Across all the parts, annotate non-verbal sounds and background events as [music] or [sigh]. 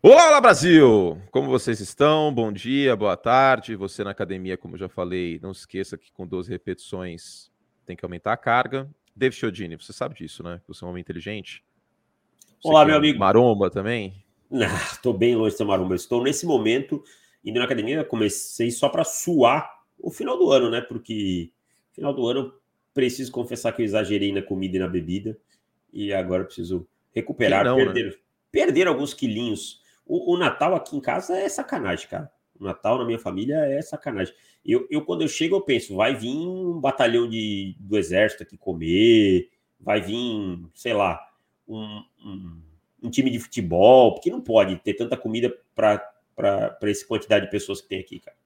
Olá, Brasil! Como vocês estão? Bom dia, boa tarde. Você na academia, como já falei, não se esqueça que com 12 repetições tem que aumentar a carga. David Chiodini, você sabe disso, né? Você é um homem inteligente. Você Olá, meu é amigo. Maromba também? Estou bem longe de ser maromba. Estou nesse momento indo na academia. Comecei só para suar o final do ano, né? Porque final do ano preciso confessar que eu exagerei na comida e na bebida e agora preciso recuperar, não, perder, né? perder alguns quilinhos o, o, Natal aqui em casa é sacanagem, cara. O Natal na minha família é sacanagem. Eu, eu quando eu chego, eu penso, vai vir um batalhão de, do exército aqui comer, vai vir, sei lá, um, um, um time de futebol, porque não pode ter tanta comida para essa quantidade de pessoas que tem aqui, cara.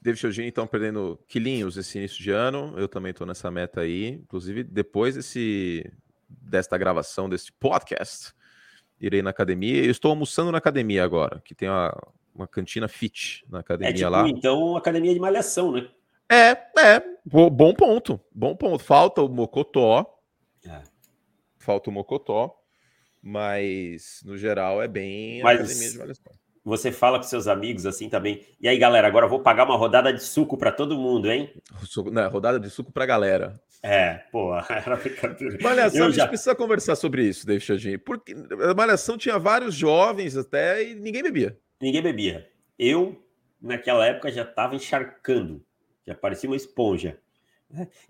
David Chiogini estão perdendo quilinhos esse início de ano. Eu também estou nessa meta aí. Inclusive, depois desse, desta gravação, deste podcast, irei na academia. Eu estou almoçando na academia agora, que tem uma, uma cantina fit na academia é tipo, lá. Então, academia de malhação, né? É, é. Bom ponto. Bom ponto. Falta o mocotó. É. Falta o mocotó. Mas, no geral, é bem mas... academia de malhação você fala com seus amigos assim também. E aí, galera, agora eu vou pagar uma rodada de suco para todo mundo, hein? Não, rodada de suco para galera. É, pô, [laughs] era brincadeira. Malhação, a gente precisa conversar sobre isso, David Chadinho. Porque a Malhação tinha vários jovens até e ninguém bebia. Ninguém bebia. Eu, naquela época, já estava encharcando. Já parecia uma esponja.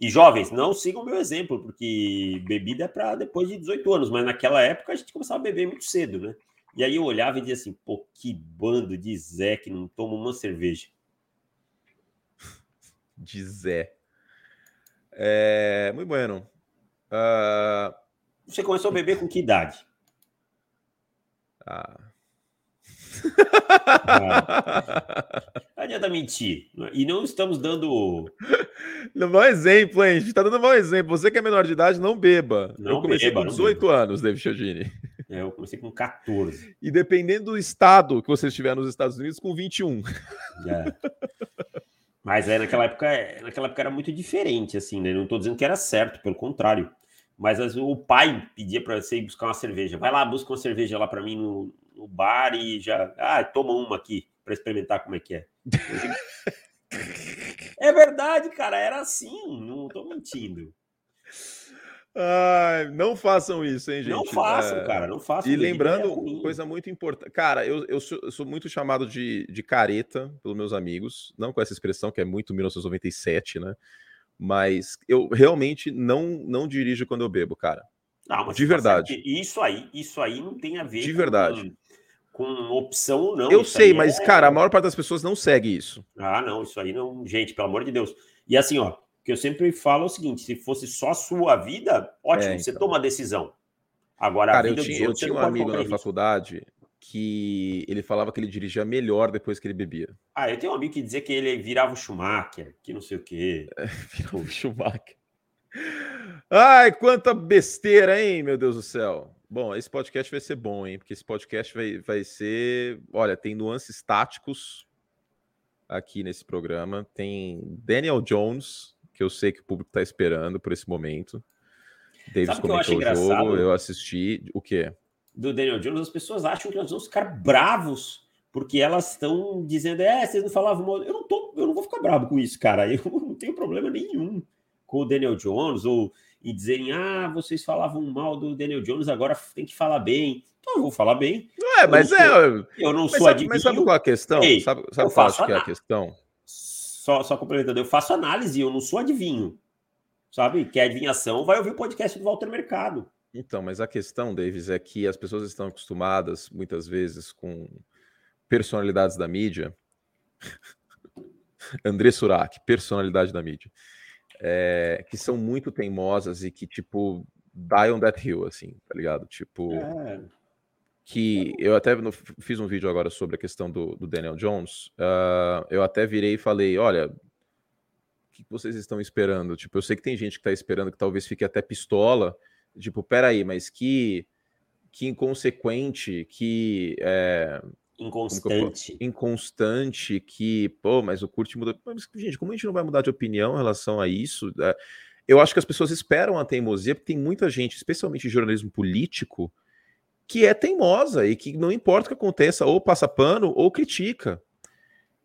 E jovens, não sigam o meu exemplo, porque bebida é para depois de 18 anos, mas naquela época a gente começava a beber muito cedo, né? E aí eu olhava e dizia assim, pô, que bando de Zé que não toma uma cerveja. De Zé. É, muito bueno. Uh... Você começou a beber com que idade? Ah. ah. Não adianta mentir. E não estamos dando. [laughs] No mau exemplo, hein? A gente está dando mau exemplo. Você que é menor de idade, não beba. Não eu comecei beba, com 18 anos, David Chiodini. É, eu comecei com 14. E dependendo do estado que você estiver nos Estados Unidos, com 21. É. Mas é, naquela época, naquela época era muito diferente, assim, né? Não estou dizendo que era certo, pelo contrário. Mas vezes, o pai pedia para você ir buscar uma cerveja. Vai lá, busca uma cerveja lá para mim no, no, bar e já. Ah, toma uma aqui para experimentar como é que é. [laughs] é verdade, cara, era assim, não estou mentindo. Ai, não façam isso, hein, gente? Não façam, é... cara, não façam. E lembrando, é coisa muito importante. Cara, eu, eu, sou, eu, sou, muito chamado de, de careta pelos meus amigos, não com essa expressão que é muito 1997, né? Mas eu realmente não, não dirijo quando eu bebo, cara. Não, de verdade. Isso aí, isso aí não tem a ver de com, verdade. com opção ou não. Eu sei, mas, é... cara, a maior parte das pessoas não segue isso. Ah, não, isso aí não. Gente, pelo amor de Deus. E assim, ó, que eu sempre falo é o seguinte: se fosse só a sua vida, ótimo, é, então. você toma a decisão. Agora, Cara, eu tinha, eu tinha um amigo na faculdade que ele falava que ele dirigia melhor depois que ele bebia. Ah, eu tenho um amigo que dizia que ele virava o Schumacher, que não sei o quê. É, [laughs] virava o Schumacher. Ai, quanta besteira, hein, meu Deus do céu. Bom, esse podcast vai ser bom, hein? Porque esse podcast vai, vai ser. Olha, tem nuances táticos aqui nesse programa. Tem Daniel Jones, que eu sei que o público está esperando por esse momento. Davis comentou o jogo, eu assisti. O quê? Do Daniel Jones, as pessoas acham que nós vamos ficar bravos porque elas estão dizendo, é, vocês não falavam mal. Eu não, tô, eu não vou ficar bravo com isso, cara. [laughs] Eu não tenho problema nenhum com o Daniel Jones ou e dizerem, ah, vocês falavam mal do Daniel Jones, agora tem que falar bem. Então eu vou falar bem. Não é, mas eu é. Sou, eu não sou sabe, Mas sabe qual é a questão? Ei, sabe sabe qual acho que é a questão? Só, só complementando, eu faço análise, eu não sou adivinho. Sabe? Quer adivinhação, vai ouvir o podcast do Walter Mercado. Então, mas a questão, Davis, é que as pessoas estão acostumadas, muitas vezes, com personalidades da mídia. [laughs] André Surak, personalidade da mídia. É, que são muito teimosas e que, tipo, die on that hill, assim, tá ligado? Tipo. É que eu até fiz um vídeo agora sobre a questão do, do Daniel Jones. Uh, eu até virei e falei: olha, o que vocês estão esperando? Tipo, eu sei que tem gente que está esperando que talvez fique até pistola. Tipo, peraí, mas que, que inconsequente, que. É, Inconstante. Que inconstante, que, pô, mas o Curte mudou. Mas, gente, como a gente não vai mudar de opinião em relação a isso? É, eu acho que as pessoas esperam a teimosia, porque tem muita gente, especialmente jornalismo político, que é teimosa e que não importa o que aconteça, ou passa pano ou critica.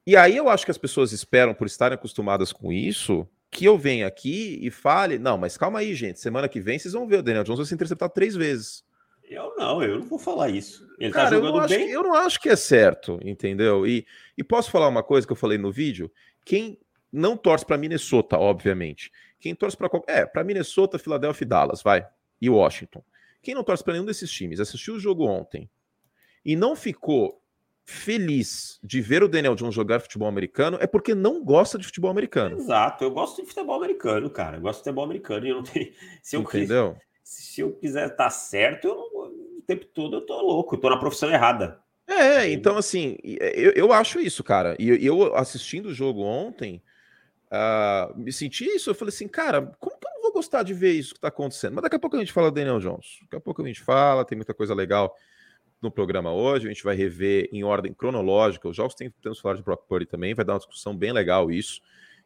E aí eu acho que as pessoas esperam, por estarem acostumadas com isso, que eu venha aqui e fale: não, mas calma aí, gente, semana que vem vocês vão ver o Daniel Jones vai ser interceptado três vezes. Eu não, eu não vou falar isso. Ele tá Cara, tá jogando eu bem. Que, eu não acho que é certo, entendeu? E, e posso falar uma coisa que eu falei no vídeo? Quem não torce para Minnesota, obviamente. Quem torce para é, para Minnesota, Filadélfia e Dallas, vai. E Washington. Quem não torce para nenhum desses times, assistiu o jogo ontem e não ficou feliz de ver o Daniel Jones jogar futebol americano, é porque não gosta de futebol americano. Exato, eu gosto de futebol americano, cara. Eu gosto de futebol americano e eu não tenho. Se eu Entendeu? se eu quiser estar tá certo, eu não, o tempo todo eu tô louco, eu tô na profissão errada. É, então assim, eu, eu acho isso, cara. E eu assistindo o jogo ontem, uh, me senti isso. Eu falei assim, cara, como que eu gostar de ver isso que tá acontecendo? Mas daqui a pouco a gente fala do Daniel Jones. Daqui a pouco a gente fala, tem muita coisa legal no programa hoje. A gente vai rever em ordem cronológica os jogos. Tem, temos falar de Brock Purdy também. Vai dar uma discussão bem legal isso,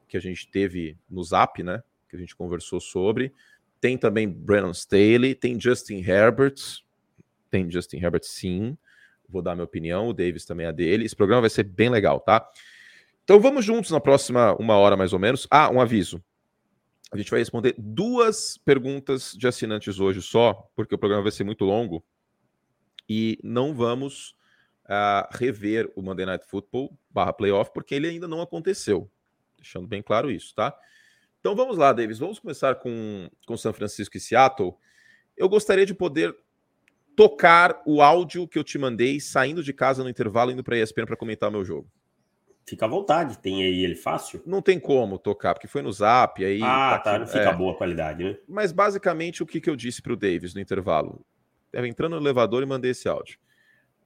que a gente teve no Zap, né? Que a gente conversou sobre. Tem também Brandon Staley, tem Justin Herbert, tem Justin Herbert sim. Vou dar minha opinião, o Davis também é dele. Esse programa vai ser bem legal, tá? Então vamos juntos na próxima uma hora mais ou menos. Ah, um aviso. A gente vai responder duas perguntas de assinantes hoje só, porque o programa vai ser muito longo. E não vamos uh, rever o Monday Night Football barra playoff, porque ele ainda não aconteceu. Deixando bem claro isso, tá? Então vamos lá, Davis. Vamos começar com, com São Francisco e Seattle. Eu gostaria de poder tocar o áudio que eu te mandei saindo de casa no intervalo, indo para a ESPN para comentar o meu jogo. Fica à vontade, tem aí ele fácil? Não tem como tocar, porque foi no zap, aí... Ah, tá, tá não fica é. boa a qualidade, né? Mas basicamente o que, que eu disse para o Davis no intervalo? Estava entrando no elevador e mandei esse áudio.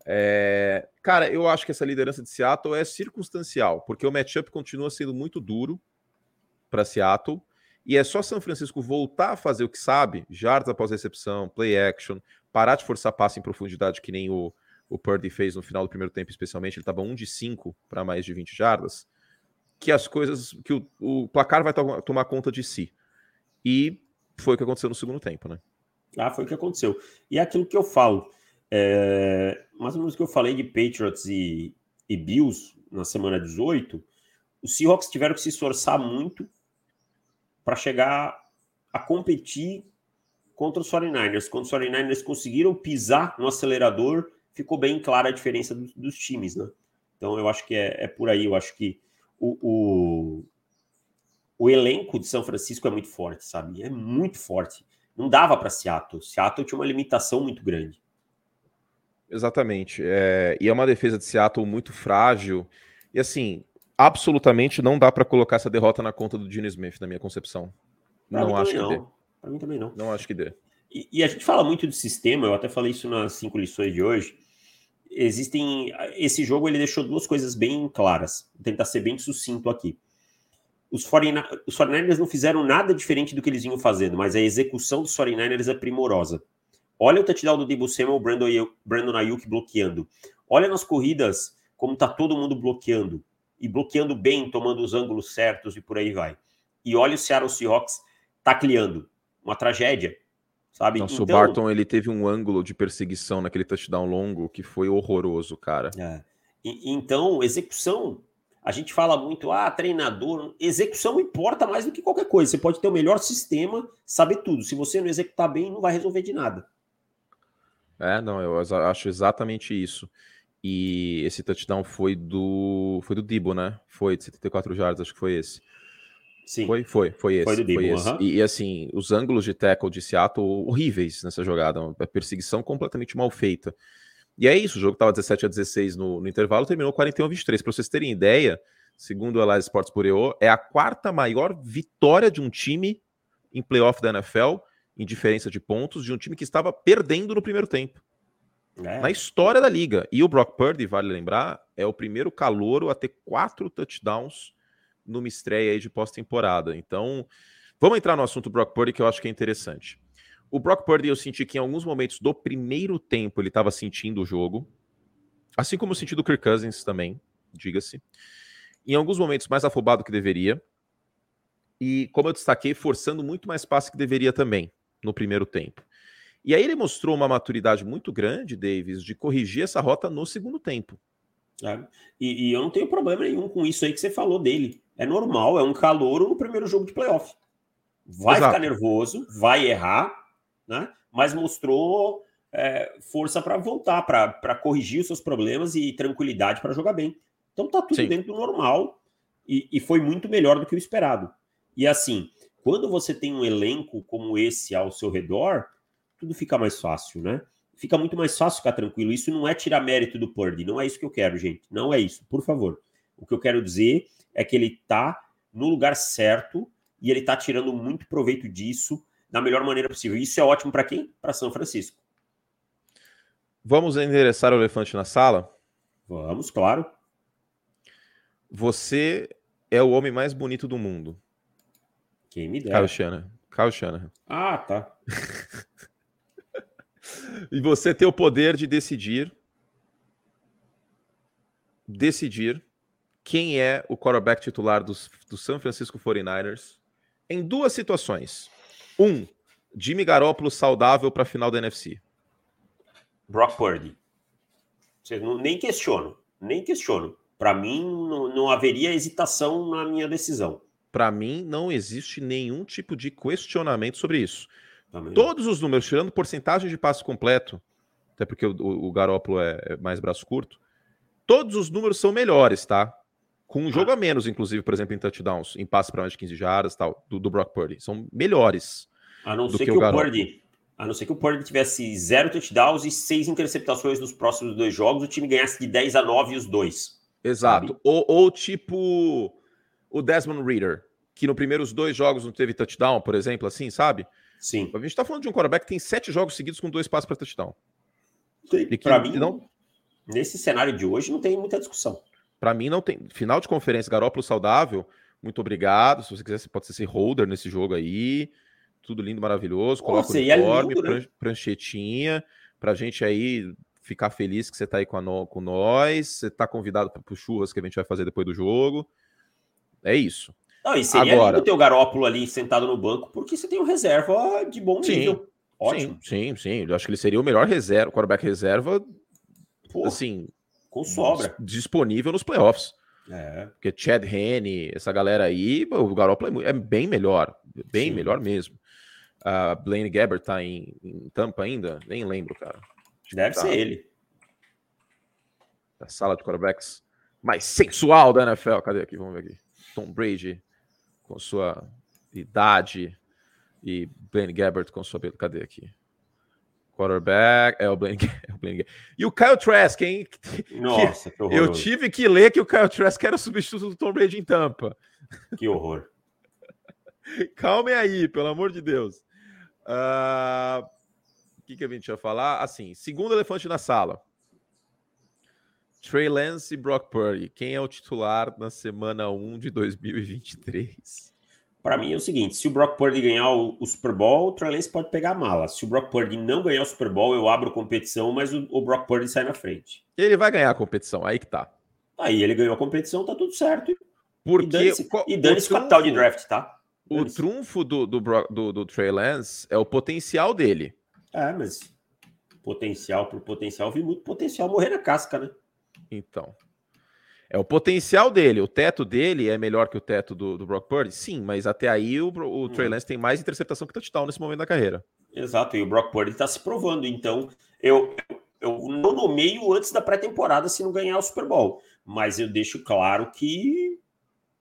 É... Cara, eu acho que essa liderança de Seattle é circunstancial, porque o matchup continua sendo muito duro, para Seattle. E é só São Francisco voltar a fazer o que sabe, jardas após recepção, play action, parar de forçar passe em profundidade, que nem o, o Purdy fez no final do primeiro tempo, especialmente. Ele estava 1 de 5 para mais de 20 jardas. Que as coisas, que o, o placar vai to tomar conta de si. E foi o que aconteceu no segundo tempo, né? Ah, foi o que aconteceu. E é aquilo que eu falo, é, mais ou menos que eu falei de Patriots e, e Bills na semana 18, os Seahawks tiveram que se esforçar muito para chegar a competir contra os 49ers. Quando os 49ers conseguiram pisar no acelerador, ficou bem clara a diferença dos, dos times, né? Então eu acho que é, é por aí. Eu acho que o, o, o, elenco de São Francisco é muito forte, sabe? É muito forte. Não dava para Seattle. Seattle tinha uma limitação muito grande. Exatamente. É, e é uma defesa de Seattle muito frágil. E assim, absolutamente não dá para colocar essa derrota na conta do Gene Smith, na minha concepção. Pra não acho que não. dê. Para mim também não. Não acho que dê. E, e, a gente fala muito de sistema, eu até falei isso nas cinco lições de hoje. Existem. Esse jogo ele deixou duas coisas bem claras. Vou tentar ser bem sucinto aqui. Os 49ers, os 49ers não fizeram nada diferente do que eles vinham fazendo, mas a execução dos 49ers é primorosa. Olha o touchdown do Debo Samuel, Brandon, Brandon Ayuk bloqueando. Olha nas corridas como tá todo mundo bloqueando e bloqueando bem, tomando os ângulos certos e por aí vai. E olha o Seattle Seahawks tacleando. Uma tragédia, sabe? Então, o Barton ele teve um ângulo de perseguição naquele touchdown longo que foi horroroso, cara. É. E, então, execução. A gente fala muito, ah, treinador. Execução importa mais do que qualquer coisa. Você pode ter o melhor sistema, saber tudo. Se você não executar bem, não vai resolver de nada. É, não, eu acho exatamente isso. E esse touchdown foi do foi do Dibo, né? Foi de 74 jardas, acho que foi esse. Sim. Foi, foi, foi esse. Foi foi esse. Uh -huh. e, e, assim, os ângulos de tackle de Seattle horríveis nessa jogada, uma perseguição completamente mal feita. E é isso, o jogo estava 17 a 16 no, no intervalo, terminou 41 a 23. Para vocês terem ideia, segundo o Elias Sports Bureau, é a quarta maior vitória de um time em playoff da NFL, em diferença de pontos, de um time que estava perdendo no primeiro tempo. É. Na história da liga. E o Brock Purdy, vale lembrar, é o primeiro calouro a ter quatro touchdowns numa estreia aí de pós-temporada. Então, vamos entrar no assunto Brock Purdy, que eu acho que é interessante. O Brock Purdy, eu senti que em alguns momentos do primeiro tempo ele estava sentindo o jogo, assim como eu senti do Kirk Cousins também, diga-se. Em alguns momentos mais afobado que deveria. E, como eu destaquei, forçando muito mais passe que deveria também no primeiro tempo. E aí ele mostrou uma maturidade muito grande, Davis, de corrigir essa rota no segundo tempo. É. E, e, eu não tenho problema nenhum com isso aí que você falou dele. É normal, é um calouro no primeiro jogo de playoff. Vai Exato. ficar nervoso, vai errar, né? mas mostrou é, força para voltar, para corrigir os seus problemas e tranquilidade para jogar bem. Então tá tudo Sim. dentro do normal e, e foi muito melhor do que o esperado. E assim, quando você tem um elenco como esse ao seu redor, tudo fica mais fácil, né? Fica muito mais fácil ficar tranquilo. Isso não é tirar mérito do Purdy, não é isso que eu quero, gente. Não é isso, por favor. O que eu quero dizer é que ele tá no lugar certo e ele tá tirando muito proveito disso da melhor maneira possível. Isso é ótimo para quem? Para São Francisco. Vamos endereçar o elefante na sala? Vamos, claro. Você é o homem mais bonito do mundo. Quem me dera. Kyle Shanahan. Kyle Shanahan. Ah, tá. [laughs] e você tem o poder de decidir decidir quem é o quarterback titular dos, do San Francisco 49ers em duas situações. Um, Jimmy Garoppolo saudável para a final da NFC. Brock Purdy. Vocês não, nem questiono, nem questiono. Para mim, não, não haveria hesitação na minha decisão. Para mim, não existe nenhum tipo de questionamento sobre isso. Também. Todos os números, tirando porcentagem de passo completo, até porque o, o, o Garópolo é, é, mais braço curto, todos os números são melhores, tá? Com um ah. jogo a menos, inclusive, por exemplo, em touchdowns, em passe para mais de 15 jardas tal, do, do Brock Purdy. São melhores. A não ser que, que o, o Purdy. A não ser que o Purdy tivesse zero touchdowns e seis interceptações nos próximos dois jogos, o time ganhasse de 10 a 9 os dois. Exato. Ou, ou, tipo o Desmond Reader, que no primeiros dois jogos não teve touchdown, por exemplo, assim, sabe? Sim. A gente tá falando de um quarterback que tem sete jogos seguidos com dois passos para touchdown. Para mim, não... nesse cenário de hoje, não tem muita discussão. Para mim, não tem. Final de conferência, Garópolo saudável, muito obrigado. Se você quiser, você pode ser holder nesse jogo aí. Tudo lindo, maravilhoso. Coloca Nossa, o uniforme, é lindo, né? pranchetinha, pra gente aí ficar feliz que você está aí com, no, com nós. Você está convidado para churras que a gente vai fazer depois do jogo. É isso. Não, e seria Agora, lindo ter o Garópolo ali sentado no banco, porque você tem um reserva de bom nível. Sim, Ótimo. Sim, sim, sim. Eu acho que ele seria o melhor reserva, quarterback reserva, Pô, assim, com sobra. Disponível nos playoffs. É. Porque Chad Henne, essa galera aí, o Garoppolo é, é bem melhor. Bem Sim. melhor mesmo. A uh, Blaine Gabbert tá em, em, Tampa ainda? Nem lembro, cara. Deve tá. ser ele. A sala de quarterbacks mais sensual da NFL. Cadê aqui? Vamos ver aqui. Tom Brady com sua idade e Blaine Gabbert com sua. Cadê aqui? Quarterback. É o Blaine, [laughs] é o Blaine E o Kyle Trask, hein? Nossa, que, que Eu tive que ler que o Kyle Trask era o substituto do Tom Brady em Tampa. Que horror. [laughs] Calmem aí, pelo amor de Deus. Uh, que, que a gente ia falar? Assim, segundo elefante na sala. Trey Lance e Brock Purdy. Quem é o titular na semana 1 de 2023? Para mim é o seguinte: se o Brock Purdy ganhar o, o, Super Bowl, o Trey Lance pode pegar a mala. Se o Brock Purdy não ganhar o Super Bowl, eu abro competição, mas o, o Brock Purdy sai na frente. Ele vai ganhar a competição, aí que tá. Aí ele ganhou a competição, tá tudo certo. Porque e dane-se capital de draft, tá? O trunfo do, do, do, do Trey Lance é o potencial dele. É, mas potencial por potencial, vi muito potencial morrer na casca, né? Então. É o potencial dele, o teto dele é melhor que o teto do, do Brock Purdy? Sim, mas até aí o, o hum. Trey Lance tem mais interceptação que touchdown nesse momento da carreira. Exato, e o Brock Purdy está se provando. Então, eu, eu não nomeio antes da pré-temporada se não ganhar o Super Bowl, mas eu deixo claro que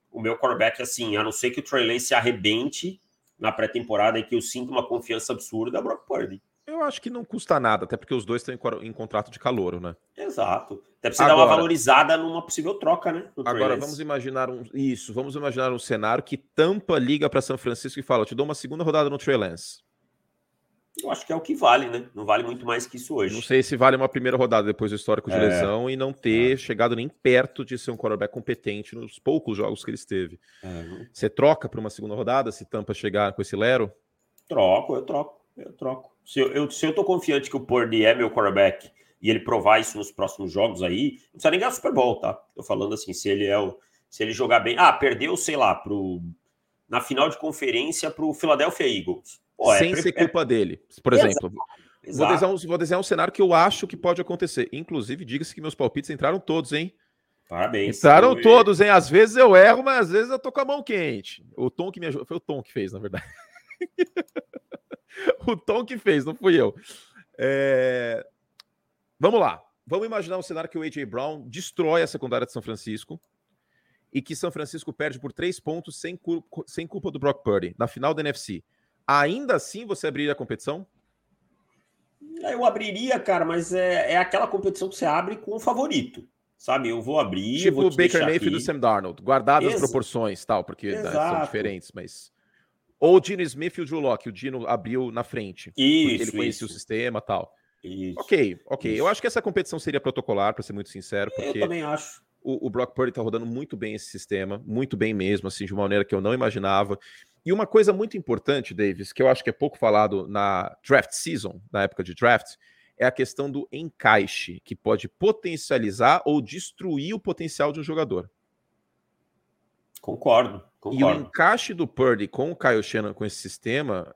o meu quarterback, assim, a não ser que o Trey Lance se arrebente na pré-temporada e que eu sinta uma confiança absurda, é Brock Purdy. Eu acho que não custa nada, até porque os dois estão em, contrato de calor, né? Exato. Até você agora, dar uma valorizada numa possível troca, né? Agora, vamos imaginar um. Isso, vamos imaginar um cenário que Tampa liga para São Francisco e fala: te dou uma segunda rodada no Trey Lance. Eu acho que é o que vale, né? Não vale muito mais que isso hoje. Não sei se vale uma primeira rodada depois do histórico de é. lesão e não ter é. chegado nem perto de ser um quarterback competente nos poucos jogos que ele esteve. É. Você troca para uma segunda rodada se Tampa chegar com esse Lero? Troco, eu troco, eu troco. Se eu, se eu tô confiante que o Purdy é meu quarterback e ele provar isso nos próximos jogos aí, não precisa nem ganhar o Super Bowl, tá? Tô falando assim, se ele é o. Se ele jogar bem. Ah, perdeu, sei lá, pro, na final de conferência pro Philadelphia Eagles. Pô, é Sem é, ser culpa é, dele. Por exemplo, Vou desenhar, um, vou desenhar um cenário que eu acho que pode acontecer. Inclusive, diga-se que meus palpites entraram todos, hein? Parabéns. Entraram todos, hein? Às vezes eu erro, mas às vezes eu tô com a mão quente. O Tom que me ajudou. Foi o Tom que fez, na verdade. [laughs] o Tom que fez, não fui eu. É... Vamos lá. Vamos imaginar um cenário que o A.J. Brown destrói a secundária de São Francisco e que São Francisco perde por três pontos sem, culpa, sem culpa do Brock Purdy na final da NFC. Ainda assim você abriria a competição? Eu abriria, cara, mas é, é aquela competição que você abre com o favorito. Sabe, eu vou abrir. Tipo o Baker Mayfield do Sam Darnold, guardadas as proporções tal, porque né, são diferentes, mas. Ou o Dino Smith e o Drew Locke, o Dino abriu na frente. Isso. Ele conhecia isso. o sistema tal. Isso. Ok, ok. Isso. Eu acho que essa competição seria protocolar, para ser muito sincero. Porque eu também acho. O, o Brock Purdy tá rodando muito bem esse sistema, muito bem mesmo, assim, de uma maneira que eu não imaginava. E uma coisa muito importante, Davis, que eu acho que é pouco falado na draft season, na época de draft, é a questão do encaixe, que pode potencializar ou destruir o potencial de um jogador. Concordo, concordo. E o encaixe do Purdy com o Kyle Shannon com esse sistema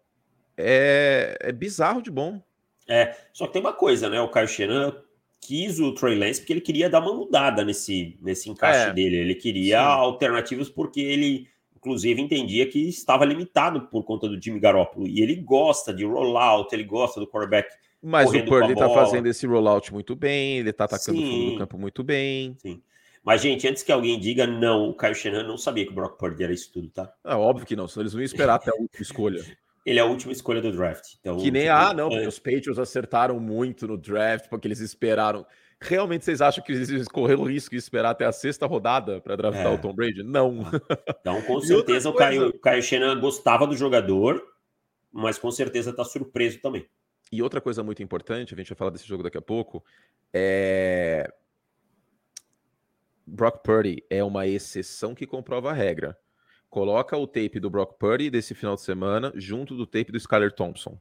é, é bizarro de bom. É, só que tem uma coisa, né? O Kyle Shannon quis o Trey Lance porque ele queria dar uma mudada nesse, nesse encaixe é, dele. Ele queria sim. alternativas porque ele, inclusive, entendia que estava limitado por conta do Jimmy Garoppolo. E ele gosta de rollout, ele gosta do quarterback mas o Purdy tá fazendo esse rollout muito bem, ele tá atacando Sim. o fundo do campo muito bem. Sim. Mas, gente, antes que alguém diga não, o Caio Shanahan não sabia que o Brock Purdy era isso tudo, tá? É óbvio que não, senão eles vão esperar até a última escolha. [laughs] Ele é a última escolha do draft. Então, que nem, tipo, ah, não, é. os Patriots acertaram muito no draft, porque eles esperaram. Realmente vocês acham que eles correram o risco de esperar até a sexta rodada para draftar é. o Tom Brady? Não. [laughs] Então, com certeza, o Caio, o Caio Shanahan gostava do jogador, mas com certeza tá surpreso também. E outra coisa muito importante, a gente vai falar desse jogo daqui a pouco, é. Brock Purdy é uma exceção que comprova a regra. Coloca o tape do Brock Purdy desse final de semana junto do tape do Skyler Thompson.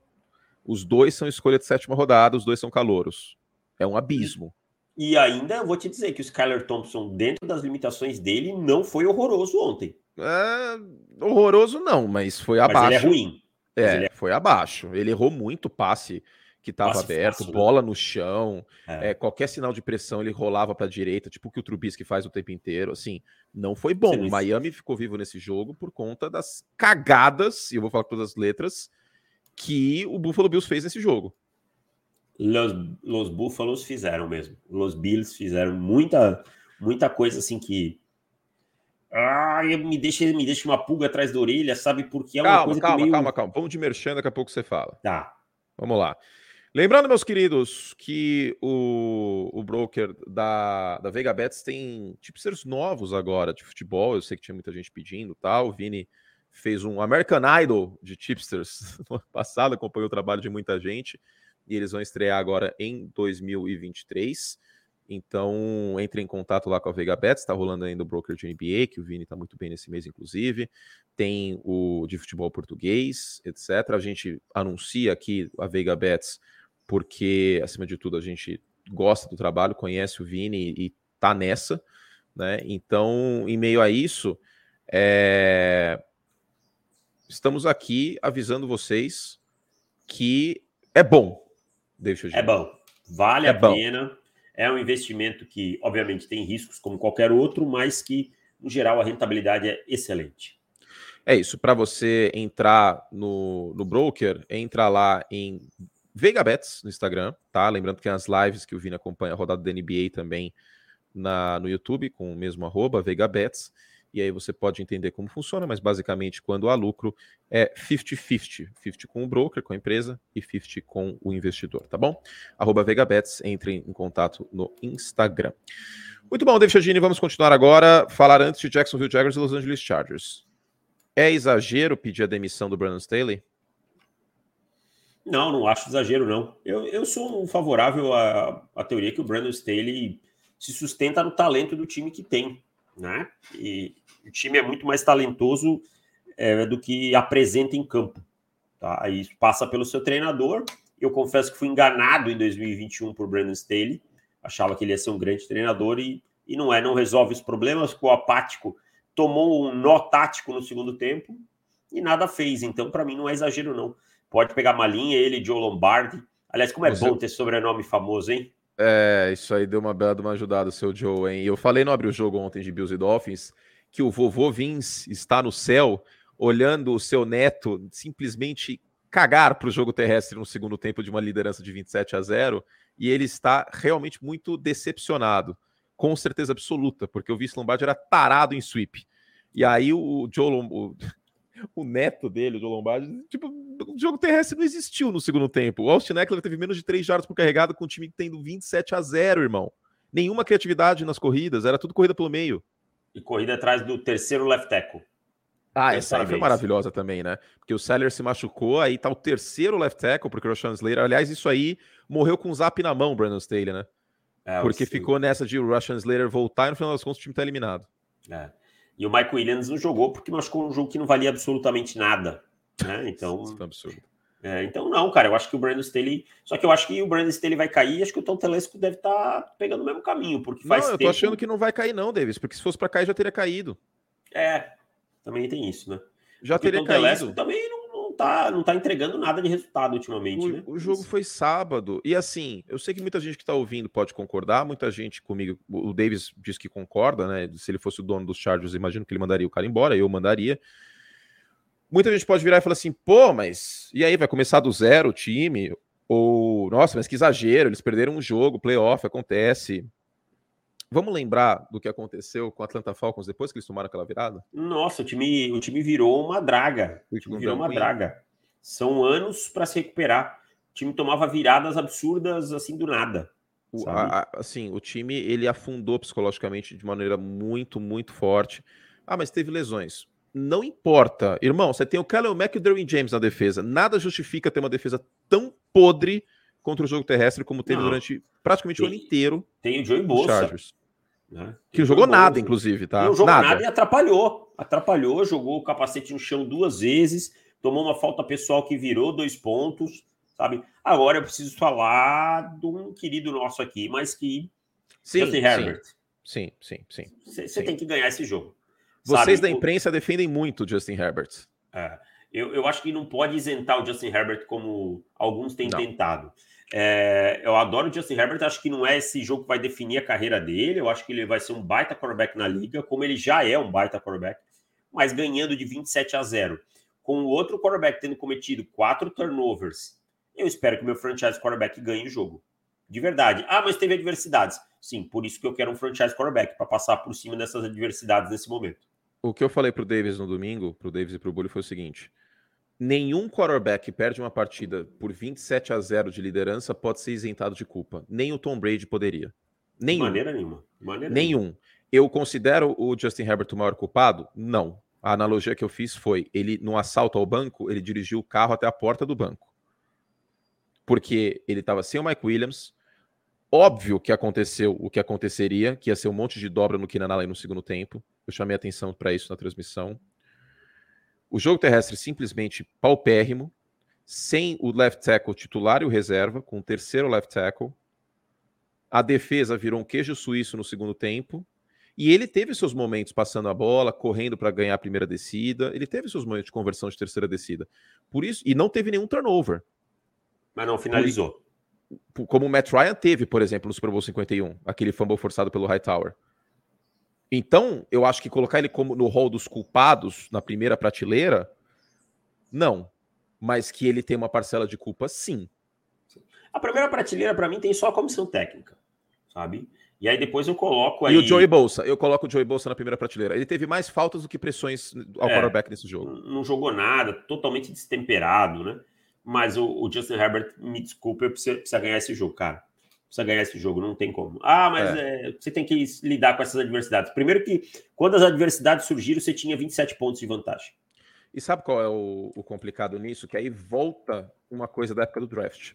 Os dois são escolha de sétima rodada, os dois são calouros. É um abismo. E ainda eu vou te dizer que o Skyler Thompson, dentro das limitações dele, não foi horroroso ontem. É, horroroso não, mas foi abaixo. Mas ele é ruim. É, ele... foi abaixo. Ele errou muito passe que estava aberto, fácil, bola né? no chão, é. É, qualquer sinal de pressão ele rolava para a direita, tipo o que o Trubisky faz o tempo inteiro. Assim, não foi bom. O Miami ficou vivo nesse jogo por conta das cagadas, e eu vou falar com todas as letras, que o Buffalo Bills fez nesse jogo. Los, los Búfalos fizeram mesmo. Los Bills fizeram muita, muita coisa assim que ah, me deixa, me deixa uma pulga atrás da orelha, sabe? Porque é uma calma, coisa calma, meio... calma, calma. Vamos de merchan, daqui a pouco você fala. Tá. Vamos lá. Lembrando, meus queridos, que o, o broker da, da Vega Bets tem tipsters novos agora de futebol. Eu sei que tinha muita gente pedindo tal. O Vini fez um American Idol de tipsters [laughs] no ano passado, acompanhou o trabalho de muita gente. E eles vão estrear agora em 2023. Então, entre em contato lá com a Vega Bets, está rolando ainda o broker de NBA, que o Vini está muito bem nesse mês, inclusive. Tem o de futebol português, etc. A gente anuncia aqui a Vega Bets porque, acima de tudo, a gente gosta do trabalho, conhece o Vini e tá nessa, né? Então, em meio a isso, é... estamos aqui avisando vocês que é bom. Deixa eu É bom. Vale é a bom. pena é um investimento que, obviamente, tem riscos como qualquer outro, mas que, no geral, a rentabilidade é excelente. É isso. Para você entrar no, no broker, entra lá em VegaBets no Instagram, tá? Lembrando que tem as lives que o Vini acompanha a rodada da NBA também na, no YouTube, com o mesmo arroba, VegaBets e aí você pode entender como funciona, mas basicamente quando há lucro é 50-50, 50 com o broker, com a empresa e 50 com o investidor, tá bom? Arroba VegaBets, entre em contato no Instagram. Muito bom, David Chagini, vamos continuar agora, falar antes de Jacksonville Jaguars e Los Angeles Chargers. É exagero pedir a demissão do Brandon Staley? Não, não acho exagero, não. Eu, eu sou favorável à, à teoria que o Brandon Staley se sustenta no talento do time que tem né? E o time é muito mais talentoso é, do que apresenta em campo. Tá? Aí passa pelo seu treinador. Eu confesso que fui enganado em 2021 por Brandon Staley. Achava que ele ia ser um grande treinador e, e não é. Não resolve os problemas. Ficou apático. Tomou um nó tático no segundo tempo e nada fez. Então, para mim, não é exagero, não. Pode pegar uma linha, ele, Joe Lombardi. Aliás, como é Você... bom ter sobrenome famoso, hein? É, isso aí deu uma bela uma ajudada, seu Joe, hein? Eu falei no Abre o Jogo ontem de Bills e Dolphins que o vovô Vince está no céu olhando o seu neto simplesmente cagar para o jogo terrestre no segundo tempo de uma liderança de 27 a 0 e ele está realmente muito decepcionado, com certeza absoluta, porque o Vince Lombardi era tarado em sweep. E aí o Joe, o, o neto dele, o Joe Lombardi, tipo, o jogo terrestre não existiu no segundo tempo. O Austin Eckler teve menos de 3 jardas por carregado com o time tendo 27 a 0, irmão. Nenhuma criatividade nas corridas, era tudo corrida pelo meio. E corrida atrás do terceiro left tackle. Ah, essa aí foi maravilhosa também, né? Porque o Seller se machucou, aí tá o terceiro left tackle, porque o Russian Slater, aliás, isso aí morreu com o zap na mão, Brandon Staley, né? É, porque ficou nessa de o Russian Slater voltar e no final das contas o time tá eliminado. É. E o Mike Williams não jogou porque machucou um jogo que não valia absolutamente nada. Né? [laughs] Então. Isso é absurdo. É, então, não, cara, eu acho que o Brandon Staley. Só que eu acho que o Brandon Staley vai cair e acho que o Tom Telesco deve estar tá pegando o mesmo caminho. Porque faz não, eu tô tempo... achando que não vai cair, não, Davis, porque se fosse para cair já teria caído. É, também tem isso, né? Já porque teria caído. Telesco também não, tá, não tá entregando nada de resultado ultimamente, o, né? O jogo foi sábado. E assim, eu sei que muita gente que tá ouvindo pode concordar, muita gente comigo. O Davis diz que concorda, né? Se ele fosse o dono dos Chargers, imagino que ele mandaria o cara embora, eu mandaria muita gente pode virar e falar assim, pô, mas e aí, vai começar do zero o time? Ou, nossa, mas que exagero, eles perderam um jogo, playoff, acontece. Vamos lembrar do que aconteceu com o Atlanta Falcons depois que eles tomaram aquela virada? Nossa, o time, o time virou uma draga. O time virou uma draga. São anos para se recuperar. O time tomava viradas absurdas assim do nada. O, a, assim, o time ele afundou psicologicamente de maneira muito, muito forte. Ah, mas teve lesões não importa. Irmão, você tem o Kyle Mack e o Derwin James na defesa. Nada justifica ter uma defesa tão podre contra o jogo terrestre como teve não. durante praticamente tem, o ano inteiro. Tem o Joey Bolsa. Né? Que não jogou nada, inclusive, tá? Não jogou nada. nada e atrapalhou. Atrapalhou, jogou o capacete no chão duas vezes, tomou uma falta pessoal que virou dois pontos, sabe? Agora eu preciso falar de um querido nosso aqui, mas que. Sim, Justin Herbert. Sim, sim, sim. Você tem que ganhar esse jogo. Vocês sabe? da imprensa defendem muito o Justin Herbert. É, eu, eu acho que não pode isentar o Justin Herbert como alguns têm não. tentado. É, eu adoro o Justin Herbert, acho que não é esse jogo que vai definir a carreira dele. Eu acho que ele vai ser um baita quarterback na liga, como ele já é um baita quarterback, mas ganhando de 27 a 0. Com o outro quarterback tendo cometido quatro turnovers, eu espero que o meu franchise quarterback ganhe o jogo. De verdade. Ah, mas teve adversidades. Sim, por isso que eu quero um franchise quarterback, para passar por cima dessas adversidades nesse momento o que eu falei pro Davis no domingo, pro Davis e pro Bully, foi o seguinte: nenhum quarterback que perde uma partida por 27 a 0 de liderança pode ser isentado de culpa. Nem o Tom Brady poderia. Nenhum. De maneira nenhuma. Maneira Nenhum. Nenhuma. Eu considero o Justin Herbert o maior culpado? Não. A analogia que eu fiz foi: ele, no assalto ao banco, ele dirigiu o carro até a porta do banco. Porque ele estava sem o Mike Williams. Óbvio que aconteceu o que aconteceria, que ia ser um monte de dobra no Keenan Allen no segundo tempo. Eu chamei atenção para isso na transmissão. O jogo terrestre simplesmente paupérrimo, sem o left tackle titular e o reserva, com o terceiro left tackle. A defesa virou um queijo suíço no segundo tempo. E ele teve seus momentos passando a bola, correndo para ganhar a primeira descida. Ele teve seus momentos de conversão de terceira descida. Por isso, e não teve nenhum turnover. Mas não finalizou. Como o Matt Ryan teve, por exemplo, no Super Bowl 51, aquele fumble forçado pelo Hightower. Então, eu acho que colocar ele como no rol dos culpados na primeira prateleira, não. Mas que ele tem uma parcela de culpa, sim. A primeira prateleira, para mim, tem só a comissão técnica, sabe? E aí depois eu coloco aí... E o Joey Bolsa, eu coloco o Joey Bolsa na primeira prateleira. Ele teve mais faltas do que pressões ao é, quarterback nesse jogo. Não jogou nada, totalmente destemperado, né? Mas o, o Justin Herbert, me desculpa, eu preciso, preciso ganhar esse jogo, cara precisa ganhar esse jogo, não tem como. Ah, mas é. É, você tem que lidar com essas adversidades. Primeiro que, quando as adversidades surgiram, você tinha 27 pontos de vantagem. E sabe qual é o, o complicado nisso? Que aí volta uma coisa da época do draft.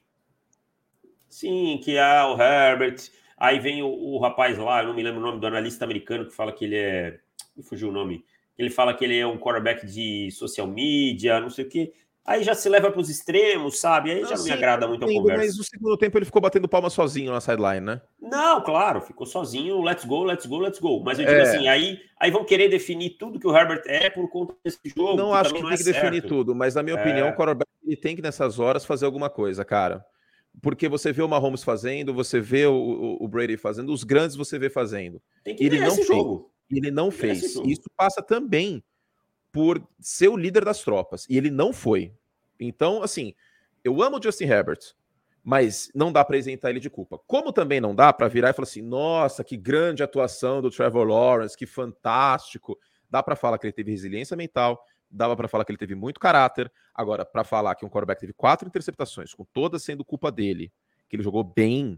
Sim, que é o Herbert, aí vem o, o, rapaz lá, eu não me lembro o nome do analista americano que fala que ele é. Me fugiu o nome. Ele fala que ele é um quarterback de social media, não sei o quê. Aí já se leva para os extremos, sabe? Aí não, já não sim, me agrada muito a conversa. Mas no segundo tempo ele ficou batendo palma sozinho na sideline, né? Não, claro, ficou sozinho, let's go, let's go, let's go. Mas eu digo é. assim, aí, aí vão querer definir tudo que o Herbert é por conta desse jogo. Não acho que, que tem é que certo. definir tudo, mas na minha é. opinião, o quarterback ele tem que nessas horas fazer alguma coisa, cara. porque você vê o Mahomes fazendo, você vê o, o, Brady fazendo, os grandes você vê fazendo. Tem que ele não fez. Jogo. Ele não fez. Isso passa também por ser o líder das tropas. E ele não foi. Então, assim, eu amo o Justin Herbert, mas não dá para isentar ele de culpa. Como também não dá para virar e falar assim: nossa, que grande atuação do Trevor Lawrence, que fantástico. Dá para falar que ele teve resiliência mental, dava para falar que ele teve muito caráter. Agora, para falar que um quarterback teve quatro interceptações, com todas sendo culpa dele, que ele jogou bem,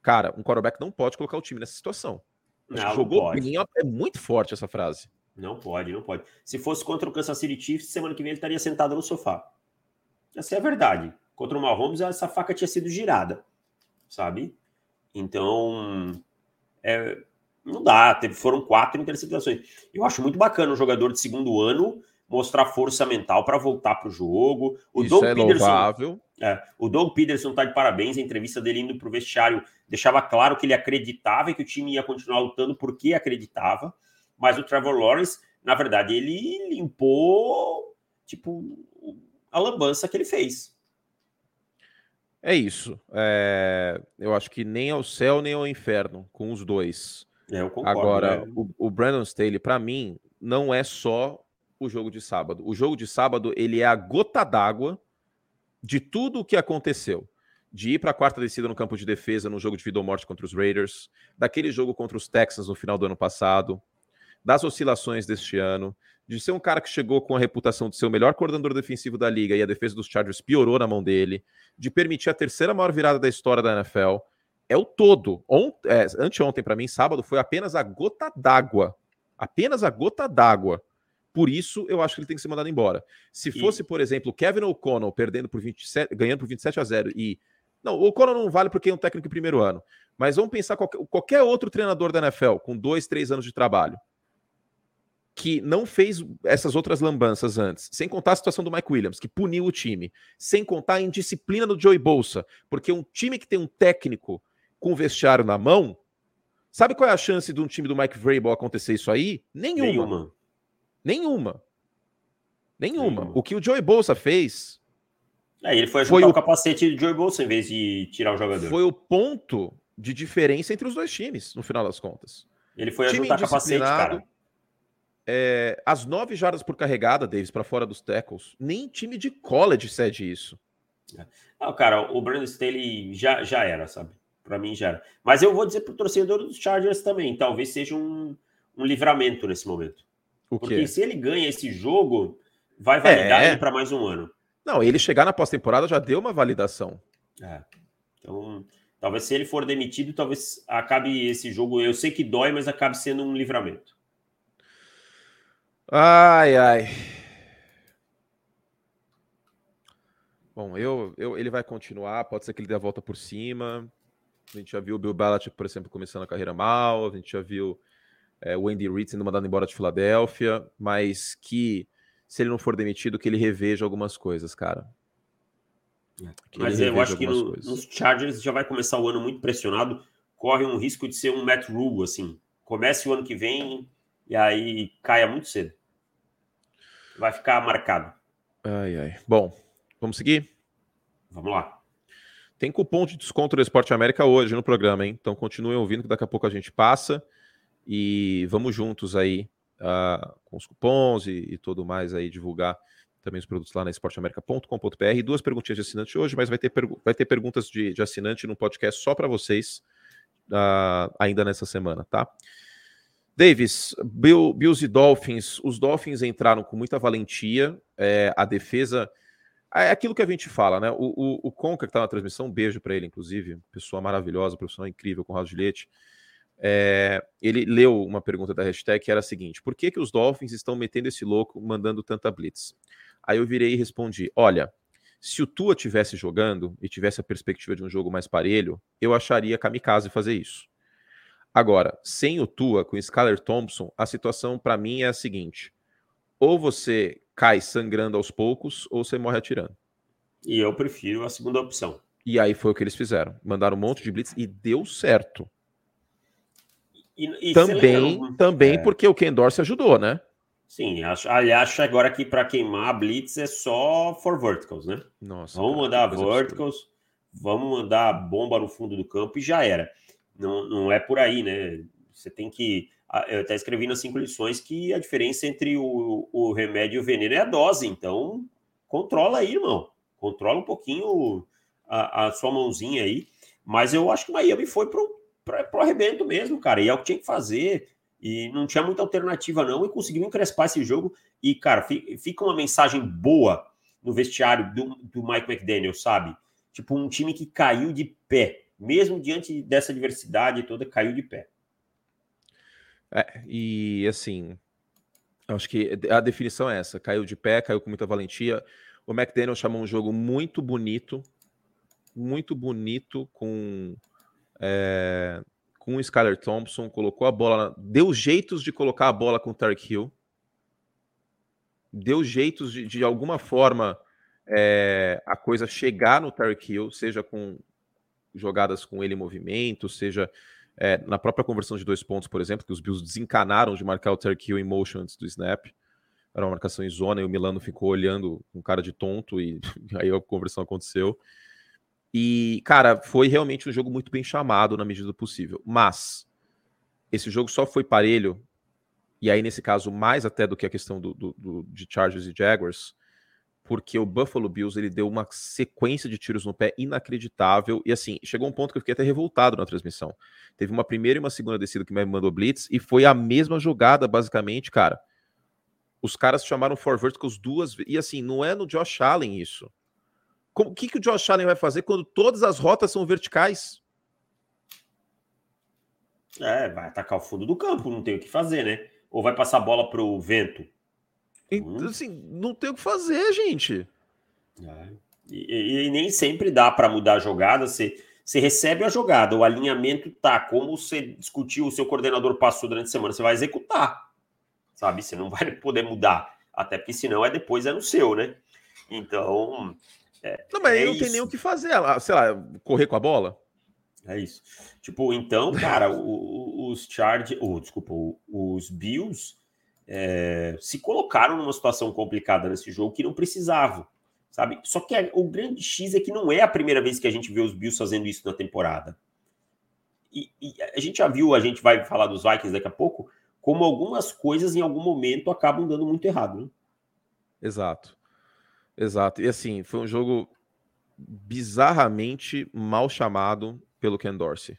cara, um quarterback não pode colocar o time nessa situação. Não, jogou bem, é muito forte essa frase. Não pode, não pode. Se fosse contra o Kansas City Chiefs, semana que vem ele estaria sentado no sofá. Essa é a verdade contra o Mahomes, essa faca tinha sido girada, sabe? Então, é, não dá. Teve, foram quatro interceptações. Eu acho muito bacana um jogador de segundo ano mostrar força mental para voltar para o jogo. O Isso Doug é Peterson, é, o Doug Peterson está de parabéns. A entrevista dele indo para o vestiário deixava claro que ele acreditava e que o time ia continuar lutando porque acreditava. Mas o Trevor Lawrence, na verdade, ele limpou tipo a lambança que ele fez. É isso. É... Eu acho que nem ao céu nem ao inferno com os dois. É, eu concordo, Agora, né? o, o Brandon Staley, para mim, não é só o jogo de sábado. O jogo de sábado ele é a gota d'água de tudo o que aconteceu. De ir para a quarta descida no campo de defesa no jogo de vida ou morte contra os Raiders, daquele jogo contra os Texans no final do ano passado, das oscilações deste ano, de ser um cara que chegou com a reputação de ser o melhor coordenador defensivo da liga e a defesa dos Chargers piorou na mão dele, de permitir a terceira maior virada da história da NFL. É o todo. Ont é, anteontem, para mim, sábado, foi apenas a gota d'água. Apenas a gota d'água. Por isso, eu acho que ele tem que ser mandado embora. Se fosse, por exemplo, Kevin O'Connell perdendo por 27, ganhando por 27 a 0 e. Não, o O'Connell não vale porque é um técnico em primeiro ano. Mas vamos pensar qualquer, qualquer outro treinador da NFL com dois, três anos de trabalho que não fez essas outras lambanças antes, sem contar a situação do Mike Williams, que puniu o time, sem contar a indisciplina do Joey Bolsa, porque um time que tem um técnico com o vestiário na mão, sabe qual é a chance de um time do Mike Vrabel acontecer isso aí? Nenhuma. Nenhuma. Nenhuma. Nenhuma. O que o Joey Bolsa fez. É, ele foi ajudar foi o... o capacete do Joey Bolsa em vez de tirar o jogador. Foi o ponto de diferença entre os dois times, no final das contas. Ele foi ajudar o capacete, cara é, as nove jardas por carregada, Davis, para fora dos tackles, nem time de college cede isso. Não, cara, o Brandon Staley já, já era, sabe? Para mim já era. Mas eu vou dizer pro torcedor dos Chargers também, talvez seja um, um livramento nesse momento. O Porque quê? se ele ganha esse jogo, vai validar é. ele para mais um ano. Não, ele chegar na pós-temporada já deu uma validação. É. Então, talvez se ele for demitido, talvez acabe esse jogo. Eu sei que dói, mas acabe sendo um livramento. Ai, ai. Bom, eu, eu, ele vai continuar, pode ser que ele dê a volta por cima. A gente já viu o Bill Belichick, por exemplo, começando a carreira mal, a gente já viu é, o Andy Reid sendo mandado embora de Filadélfia, mas que se ele não for demitido, que ele reveja algumas coisas, cara. Que mas eu acho que no, nos Chargers já vai começar o ano muito pressionado, corre um risco de ser um Matt Rule, assim. Comece o ano que vem e aí caia muito cedo vai ficar marcado. Ai, ai. Bom, vamos seguir? Vamos lá. Tem cupom de desconto do Esporte América hoje no programa, hein? Então continuem ouvindo que daqui a pouco a gente passa e vamos juntos aí uh, com os cupons e, e tudo mais aí divulgar também os produtos lá na esporteamerica.com.br. Duas perguntinhas de assinante hoje, mas vai ter, vai ter perguntas de, de assinante no podcast só para vocês uh, ainda nessa semana, tá? Davis, Bill, Bills e Dolphins, os Dolphins entraram com muita valentia, é, a defesa. É aquilo que a gente fala, né? O, o, o Conca, que está na transmissão, um beijo para ele, inclusive, pessoa maravilhosa, profissional incrível, com o Gilete. É, ele leu uma pergunta da hashtag que era a seguinte: por que, que os Dolphins estão metendo esse louco, mandando tanta blitz? Aí eu virei e respondi: olha, se o Tua tivesse jogando e tivesse a perspectiva de um jogo mais parelho, eu acharia kamikaze fazer isso. Agora, sem o Tua, com o Skyler Thompson, a situação para mim é a seguinte: ou você cai sangrando aos poucos, ou você morre atirando. E eu prefiro a segunda opção. E aí foi o que eles fizeram. Mandaram um monte de blitz e deu certo. E, e também, também é. porque o Ken Dorsey ajudou, né? Sim, acho, aliás, agora que para queimar a blitz é só for verticals, né? Nossa. Vamos cara, mandar verticals. vamos mandar bomba no fundo do campo e já era. Não, não é por aí, né? Você tem que. Eu até escrevi nas cinco lições que a diferença entre o, o remédio e o veneno é a dose. Então, controla aí, irmão. Controla um pouquinho a, a sua mãozinha aí. Mas eu acho que o Miami foi pro, pro, pro arrebento mesmo, cara. E é o que tinha que fazer. E não tinha muita alternativa, não. E conseguiu encrespar esse jogo. E, cara, fica uma mensagem boa no vestiário do, do Mike McDaniel, sabe? Tipo, um time que caiu de pé. Mesmo diante dessa diversidade toda, caiu de pé. É, e assim, acho que a definição é essa: caiu de pé, caiu com muita valentia. O McDaniel chamou um jogo muito bonito, muito bonito com é, com o Skyler Thompson, colocou a bola, deu jeitos de colocar a bola com o Tarek Hill, deu jeitos de, de alguma forma é, a coisa chegar no Tarek Hill, seja com jogadas com ele em movimento, seja é, na própria conversão de dois pontos, por exemplo, que os Bills desencanaram de marcar o Tarek Hill em motion antes do snap. Era uma marcação em zona e o Milano ficou olhando com cara de tonto e [laughs] aí a conversão aconteceu. E, cara, foi realmente um jogo muito bem chamado na medida do possível. Mas esse jogo só foi parelho, e aí, nesse caso, mais até do que a questão do, do, do de Chargers e Jaguars, porque o Buffalo Bills ele deu uma sequência de tiros no pé inacreditável. E assim, chegou um ponto que eu fiquei até revoltado na transmissão. Teve uma primeira e uma segunda descida que me mandou blitz, e foi a mesma jogada, basicamente, cara. Os caras chamaram for verticals duas vezes. E assim, não é no Josh Allen isso. O que, que o Josh Allen vai fazer quando todas as rotas são verticais? É, vai atacar o fundo do campo, não tem o que fazer, né? Ou vai passar a bola pro vento. Então, assim, não tem o que fazer, gente. É. E, e, nem sempre dá para mudar a jogada. Você, você recebe a jogada, o alinhamento tá. Como você discutiu, o seu coordenador passou durante a semana, você vai executar. Sabe? Você não vai poder mudar. Até porque senão é depois é no seu, né? Então, é, não, mas é não isso. tem nem o que fazer, sei lá, correr com a bola. É isso. Tipo, então, cara, os Chargers, oh, desculpa, os Bills é, se colocaram numa situação complicada nesse jogo que não precisavam, sabe? Só que a, o grande X é que não é a primeira vez que a gente vê os Bills fazendo isso na temporada. E, e a gente já viu, a gente vai falar dos Vikings daqui a pouco, como algumas coisas em algum momento acabam dando muito errado, né? Exato. Exato. E assim, foi um jogo bizarramente mal chamado pelo Ken Dorsey.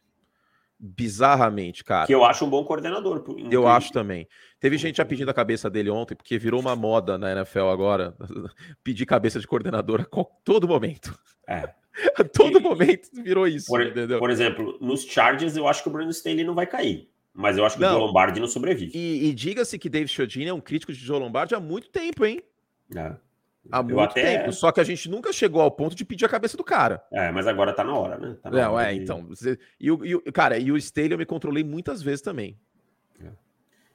Bizarramente, cara. Que eu acho um bom coordenador. Eu acho também. Teve gente já pedindo a cabeça dele ontem, porque virou uma moda na NFL agora [laughs] pedir cabeça de coordenador a todo momento. É. [laughs] a todo e, momento virou isso. Por, entendeu? por exemplo, nos Chargers eu acho que o Brandon Staley não vai cair. Mas eu acho que não. o Joe Lombardi não sobrevive. E, e diga-se que Dave Chodini é um crítico de Joe Lombardi há muito tempo, hein? É. Há muito até... tempo. Só que a gente nunca chegou ao ponto de pedir a cabeça do cara. É, mas agora tá na hora, né? Tá na Não, hora é, de... então. E o, e o, cara, e o Staley eu me controlei muitas vezes também. É.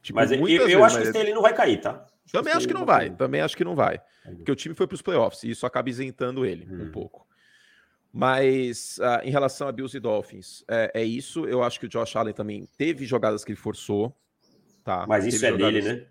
Tipo, mas eu, eu vezes, acho que o Staley não vai cair, tá? Acho também acho que não vai. vai. Também acho que não vai. Porque o time foi para os playoffs e isso acaba isentando ele hum. um pouco. Mas uh, em relação a Bills e Dolphins, é, é, isso. Eu acho que o Josh Allen também teve jogadas que ele forçou. Tá? Mas isso é jogadas... dele, né?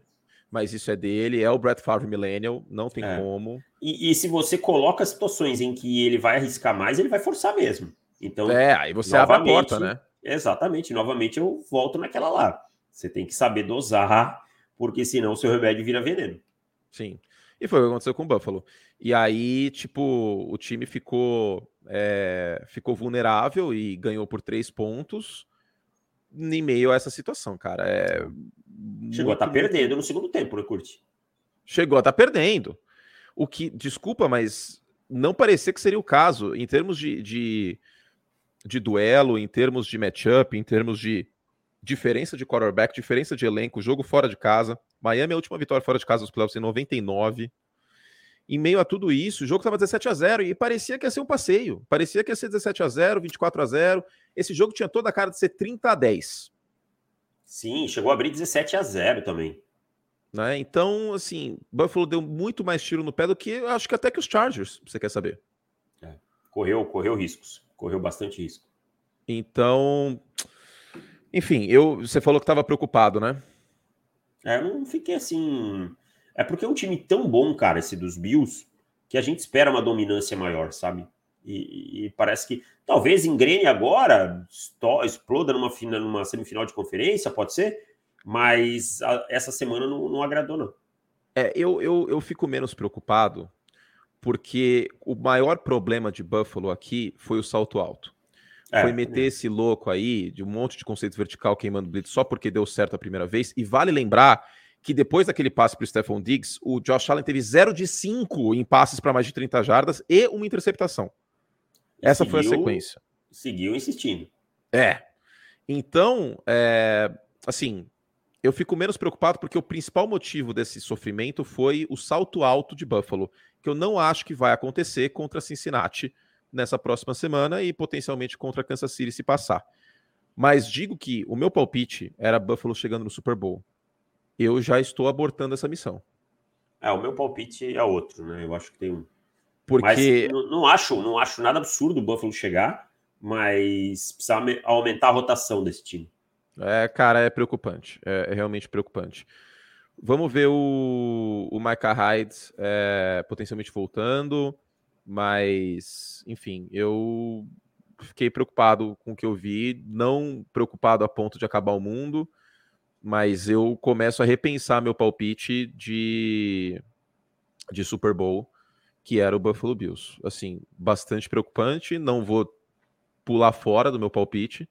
Mas isso é dele, é o Brett Favre Millennial, não tem é. como. E, e, se você coloca situações em que ele vai arriscar mais, ele vai forçar mesmo. Então, é, aí você abre a porta, né? Exatamente, novamente eu volto naquela lá. Você tem que saber dosar, porque senão o seu remédio vira veneno. Sim. E foi o que aconteceu com o Buffalo. E aí, tipo, o time ficou, é, ficou vulnerável e ganhou por três pontos em meio a essa situação, cara. É Chegou muito, a estar tá perdendo no segundo tempo, né, Curti? Chegou a estar tá perdendo. O que, desculpa, mas não parecia que seria o caso em termos de, de, de duelo, em termos de matchup, em termos de diferença de quarterback, diferença de elenco, jogo fora de casa. Miami é a última vitória fora de casa dos playoffs em 99. Em meio a tudo isso, o jogo estava 17 a 0 e parecia que ia ser um passeio. Parecia que ia ser 17 a 0, 24 a 0. Esse jogo tinha toda a cara de ser 30 a 10. Sim, chegou a abrir 17 a 0 também. Né? Então, assim, Buffalo deu muito mais tiro no pé do que acho que até que os Chargers, você quer saber. É. Correu, correu riscos, correu bastante risco. Então, enfim, eu, você falou que estava preocupado, né? É, eu não fiquei assim. É porque é um time tão bom, cara, esse dos Bills, que a gente espera uma dominância maior, sabe? E, e, parece que talvez engrene agora, exploda numa, numa semifinal de conferência, pode ser, mas a, essa semana não, não, agradou, não. É, eu, eu, eu fico menos preocupado porque o maior problema de Buffalo aqui foi o salto alto. É, foi meter é. esse louco aí de um monte de conceito vertical queimando blitz só porque deu certo a primeira vez. E vale lembrar que depois daquele passe para o Stephon Diggs, o Josh Allen teve 0 de 5 em passes para mais de 30 jardas e uma interceptação. Essa seguiu, foi a sequência. Seguiu insistindo. É. Então, é, assim, eu fico menos preocupado porque o principal motivo desse sofrimento foi o salto alto de Buffalo, que eu não acho que vai acontecer contra Cincinnati nessa próxima semana e potencialmente contra Kansas City se passar. Mas digo que o meu palpite era Buffalo chegando no Super Bowl. Eu já estou abortando essa missão. É, o meu palpite é outro, né? Eu acho que tem um porque. Mas não, acho, não acho nada absurdo o Buffalo chegar, mas precisa aumentar a rotação desse time. É, cara, é preocupante. É, é realmente preocupante. Vamos ver o, o Micah Hyde é, potencialmente voltando, mas, enfim, eu fiquei preocupado com o que eu vi, não preocupado a ponto de acabar o mundo, mas eu começo a repensar meu palpite de, de Super Bowl que era o Buffalo Bills. Assim, bastante preocupante. Não vou pular fora do meu palpite.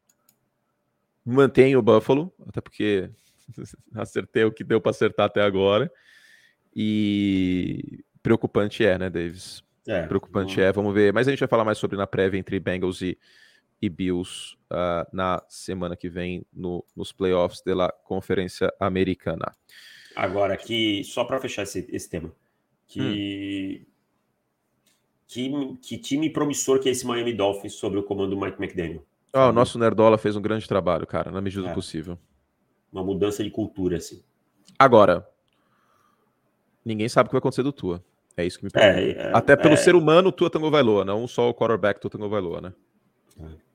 Mantenho o Buffalo, até porque [laughs] acertei o que deu para acertar até agora. E preocupante é, né, Davis? É, preocupante é, vamos ver. Mas a gente vai falar mais sobre na prévia entre Bengals e, e Bills uh, na semana que vem no, nos playoffs da Conferência Americana. Agora, aqui, só para fechar esse, esse tema, que hum que, que time promissor que é esse Miami Dolphins sobre o comando do Mike McDaniel. Ah, o nosso Nerdola fez um grande trabalho, cara, na medida é. do possível. Uma mudança de cultura, assim. Agora, ninguém sabe o que vai acontecer do Tua. É isso que me preocupa. É, é, Até pelo é... ser humano, Tua Tango Vailoa, não só o quarterback Tua Tango Vailoa, né? É.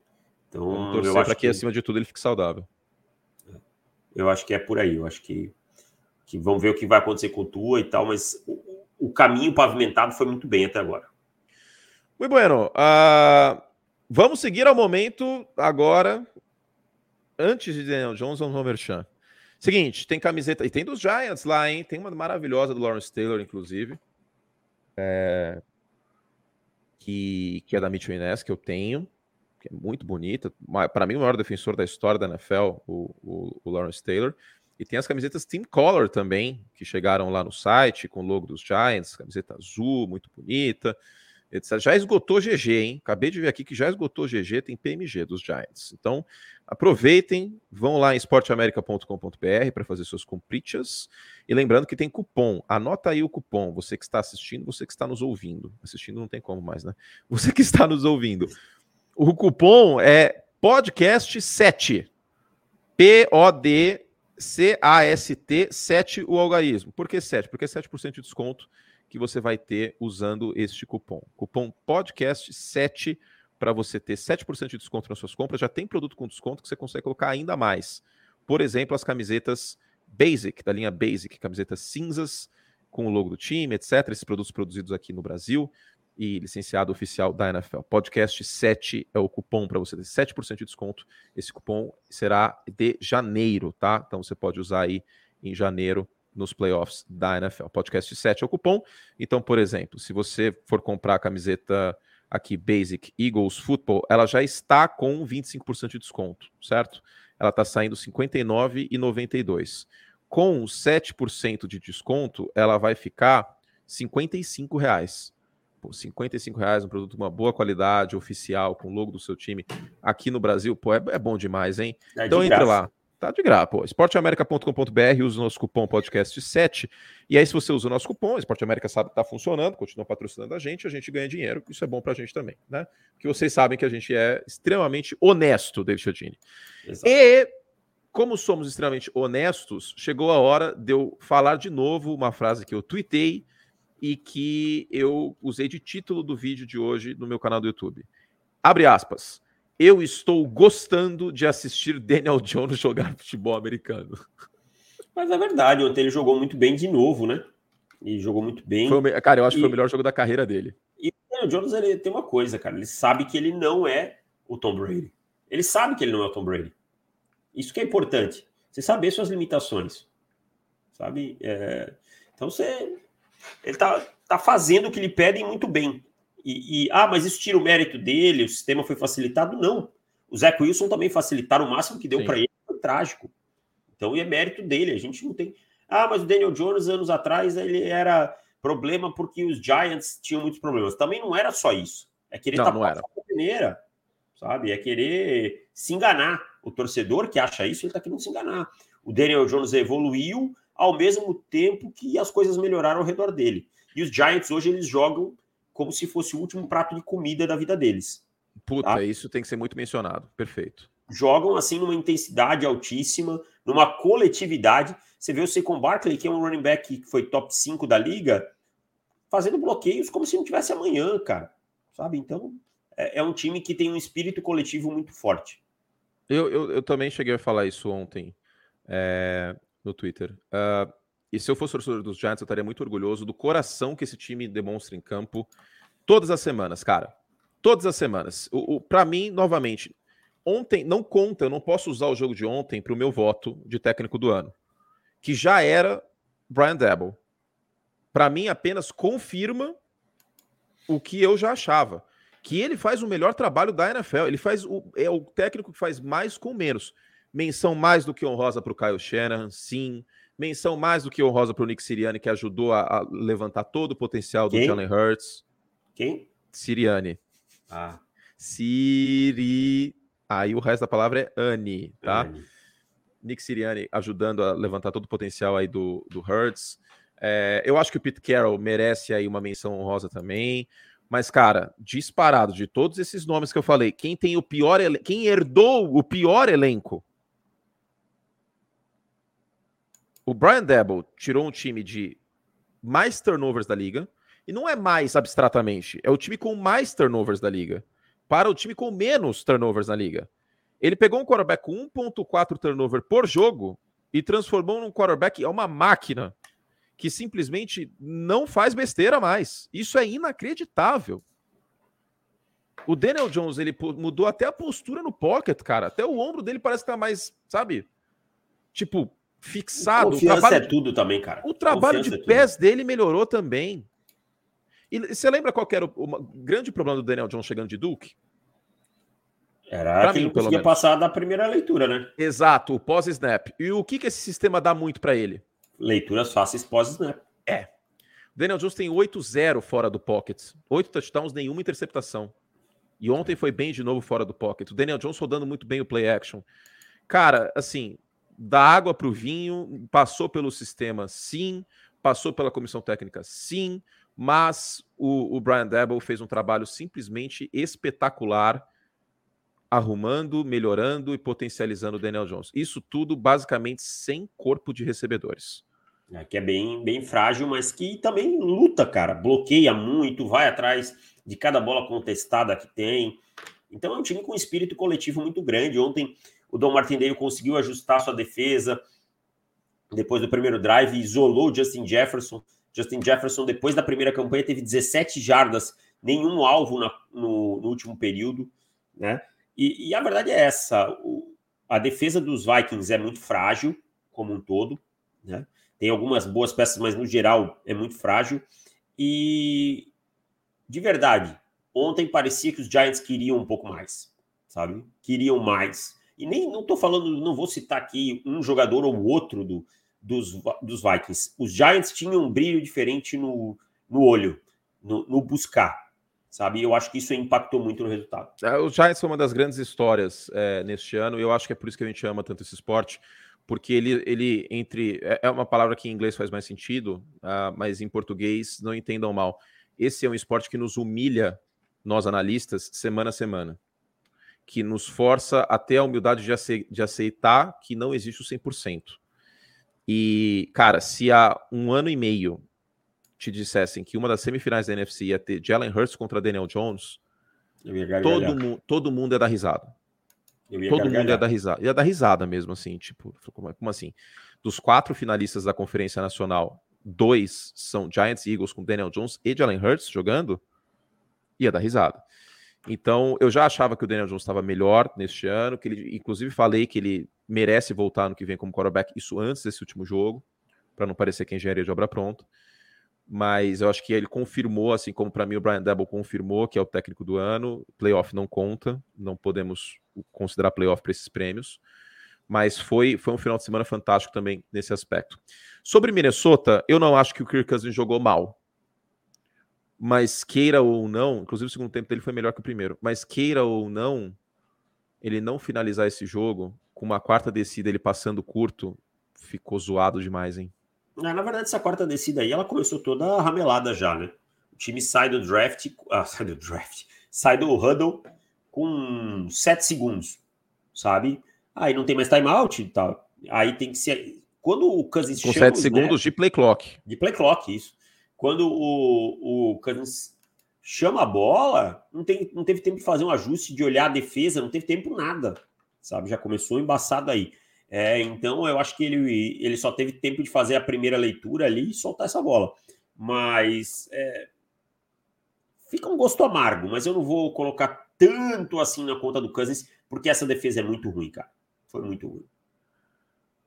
Então, Vamos torcer para que, que, acima de tudo, ele fique saudável. Eu acho que é por aí. Eu acho que, que vamos ver o que vai acontecer com o Tua e tal, mas o, o caminho pavimentado foi muito bem até agora. Muito bueno. Uh, vamos seguir ao momento agora. Antes de Daniel Jones, vamos ao Merchan. Seguinte, tem camiseta. E tem dos Giants lá, hein? Tem uma maravilhosa do Lawrence Taylor, inclusive. É, que, que é da Mitchell Inés, que eu tenho. Que é muito bonita. Para mim, o maior defensor da história da NFL, o, o, o Lawrence Taylor. E tem as camisetas Team Color também, que chegaram lá no site com o logo dos Giants, camiseta azul, muito bonita etc. Já esgotou GG, hein? Acabei de ver aqui que já esgotou GG, tem PMG dos Giants. Então, aproveitem, vão lá em esporteamerica.com.br para fazer suas comprinhas. E lembrando que tem cupom. Anota aí o cupom. Você que está assistindo, você que está nos ouvindo. Assistindo não tem como mais, né? [laughs] Você que está nos ouvindo. O cupom é podcast7. P-O-D C-A-S-T 7 o algarismo. Por que 7? Porque é 7% de desconto que você vai ter usando este cupom. Cupom podcast7 para você ter 7% de desconto nas suas compras. Já tem produto com desconto que você consegue colocar ainda mais. Por exemplo, as camisetas Basic, da linha Basic, camisetas cinzas com o logo do time, etc. Esses produtos produzidos aqui no Brasil e licenciado oficial da NFL. Podcast 7 é o cupom para você ter 7% de desconto. Esse cupom será de janeiro, tá? Então você pode usar aí em janeiro nos playoffs da NFL. Podcast 7 é o cupom. Então, por exemplo, se você for comprar a camiseta aqui Basic Eagles Football, ela já está com 25% de desconto, certo? Ela está saindo R$ 59,92. Com 7% de desconto, ela vai ficar 55 reais. Pô, 55 reais, um produto de uma boa qualidade, oficial, com o logo do seu time aqui no Brasil, pô, é, é bom demais, hein? É então entre lá. Tá de graça, pô. esporteamerica.com.br, usa o nosso cupom podcast7. E aí, se você usa o nosso cupom, Esporte América sabe que tá funcionando, continua patrocinando a gente, a gente ganha dinheiro, isso é bom pra gente também, né? Porque vocês sabem que a gente é extremamente honesto, David Chodini. E, como somos extremamente honestos, chegou a hora de eu falar de novo uma frase que eu tuitei e que eu usei de título do vídeo de hoje no meu canal do YouTube. Abre aspas. Eu estou gostando de assistir Daniel Jones jogar futebol americano. Mas é verdade, ontem ele jogou muito bem de novo, né? E jogou muito bem. Foi, cara, eu acho e, que foi o melhor jogo da carreira dele. E Daniel Jones ele tem uma coisa, cara. Ele sabe que ele não é o Tom Brady. Ele sabe que ele não é o Tom Brady. Isso que é importante. Você saber suas limitações. Sabe? É... Então você. Ele tá, tá fazendo o que lhe pedem muito bem. E, e, ah, mas isso tira o mérito dele, o sistema foi facilitado? Não. O Zach Wilson também facilitaram o máximo que deu para ele, foi trágico. Então, é mérito dele, a gente não tem. Ah, mas o Daniel Jones, anos atrás, ele era problema porque os Giants tinham muitos problemas. Também não era só isso. É querer não, tapar não a peneira, sabe? É querer se enganar. O torcedor que acha isso, ele está querendo se enganar. O Daniel Jones evoluiu ao mesmo tempo que as coisas melhoraram ao redor dele. E os Giants hoje eles jogam como se fosse o último prato de comida da vida deles. Puta, tá? isso tem que ser muito mencionado. Perfeito. Jogam assim numa intensidade altíssima, numa coletividade. Você vê o Saquon Barkley, que é um running back que foi top 5 da liga, fazendo bloqueios como se não tivesse amanhã, cara. Sabe? Então, é, é um time que tem um espírito coletivo muito forte. Eu, eu, eu também cheguei a falar isso ontem é, no Twitter. Uh, e se eu fosse torcedor dos Giants, eu estaria muito orgulhoso do coração que esse time demonstra em campo todas as semanas, cara. Todas as semanas. O, o para mim, novamente, ontem não conta, eu não posso usar o jogo de ontem para o meu voto de técnico do ano, que já era Brian Dabble. Para mim, apenas confirma o que eu já achava, que ele faz o melhor trabalho da NFL. Ele faz o, é o técnico que faz mais com menos. Menção mais do que honrosa para o Kyle Shanahan, sim. Menção mais do que honrosa para o Nick Siriani, que ajudou a, a, levantar todo o potencial do Quem? Jalen Hurts. Quem? Siriani. Ah. Siri. Aí o resto da palavra é Annie, tá? Annie. Nick Siriani ajudando a levantar todo o potencial aí do, do Hurts. É, eu acho que o Pete Carroll merece aí uma menção honrosa também. Mas, cara, disparado de todos esses nomes que eu falei, quem tem o pior, quem herdou o pior elenco o Brian Dabble tirou um time de mais turnovers da liga, e não é mais abstratamente, é o time com mais turnovers da liga, para o time com menos turnovers na liga. Ele pegou um quarterback com 1.4 turnover por jogo e transformou num quarterback, é uma máquina que simplesmente não faz besteira mais. Isso é inacreditável. O Daniel Jones, ele mudou até a postura no pocket, cara. Até o ombro dele parece estar tá mais, sabe? Tipo, fixado. Confiança o trabalho, é tudo também, cara. O trabalho Confiança de é pés dele melhorou também. E você lembra qual era o, o, grande problema do Daniel Jones chegando de Duke? Era pra que mim, ele conseguia menos. passar da primeira leitura, né? Exato, o pós-snap. E o que, que esse sistema dá muito para ele? Leituras fáceis pós-snap. É. O Daniel Jones tem 8-0 fora do pocket. 8 touchdowns, nenhuma interceptação. E ontem foi bem de novo fora do pocket. O Daniel Jones rodando muito bem o play action. Cara, assim, da água para o vinho, passou pelo sistema, sim, passou pela comissão técnica, sim, mas o, o Brian Dabble fez um trabalho simplesmente espetacular, arrumando, melhorando e potencializando o Daniel Jones. Isso tudo basicamente sem corpo de recebedores. É, que é bem, bem frágil, mas que também luta, cara. Bloqueia muito, vai atrás de cada bola contestada que tem. Então é um time com um espírito coletivo muito grande. Ontem o Dom Martindale conseguiu ajustar sua defesa depois do primeiro drive, isolou o Justin Jefferson. Justin Jefferson, depois da primeira campanha, teve 17 jardas, nenhum alvo na, no, no, último período, né? E, e, a verdade é essa: o, a defesa dos Vikings é muito frágil, como um todo, né? Tem algumas boas peças, mas no geral é muito frágil. E de verdade, ontem parecia que os Giants queriam um pouco mais, sabe? Queriam mais. E nem não estou falando, não vou citar aqui um jogador ou outro do, dos, dos Vikings. Os Giants tinham um brilho diferente no, no olho, no, no buscar, sabe? Eu acho que isso impactou muito no resultado. É, os Giants são uma das grandes histórias é, neste ano, e eu acho que é por isso que a gente ama tanto esse esporte, porque ele, ele entre. É, é uma palavra que em inglês faz mais sentido, uh, mas em português não entendam mal. Esse é um esporte que nos humilha, nós analistas, semana a semana que nos força até a humildade de, ace de aceitar que não existe o 100%. E, cara, se há um ano e meio te dissessem que uma das semifinais da NFC ia ter Jalen Hurts contra Daniel Jones, todo, mu todo mundo ia dar risada. Todo mundo ia dar risada. Ia dar risada mesmo, assim, tipo, como, como assim? Dos quatro finalistas da Conferência Nacional, dois são Giants e Eagles com Daniel Jones e Jalen Hurts jogando. Ia dar risada. Então, eu já achava que o Daniel Jones estava melhor neste ano, que ele, inclusive, falei que ele merece voltar no que vem como quarterback, isso antes desse último jogo, para não parecer que é engenharia de obra pronta. Mas eu acho que ele confirmou, assim como para mim o Brian Debo confirmou que é o técnico do ano. Playoff não conta, não podemos considerar playoff para esses prêmios. Mas foi, foi um final de semana fantástico também nesse aspecto. Sobre Minnesota, eu não acho que o Kirk Cousins jogou mal mas queira ou não, inclusive o segundo tempo dele foi melhor que o primeiro, mas queira ou não, ele não finalizar esse jogo com uma quarta descida, ele passando curto, ficou zoado demais, hein? É, na verdade, essa quarta descida aí, ela começou toda ramelada já, né? O time sai do draft, ah, [laughs] sai do draft, sai do huddle com sete segundos, sabe? Aí não tem mais timeout e tal. Aí tem que ser. Quando o Cousins Com sete segundos de play clock. De play clock, isso quando o, o Cousins chama a bola, não, tem, não teve tempo de fazer um ajuste, de olhar a defesa, não teve tempo nada, sabe? Já começou embaçado aí. É, então eu acho que ele, ele só teve tempo de fazer a primeira leitura ali e soltar essa bola. Mas é, fica um gosto amargo, mas eu não vou colocar tanto assim na conta do Cousins, porque essa defesa é muito ruim, cara. Foi muito ruim.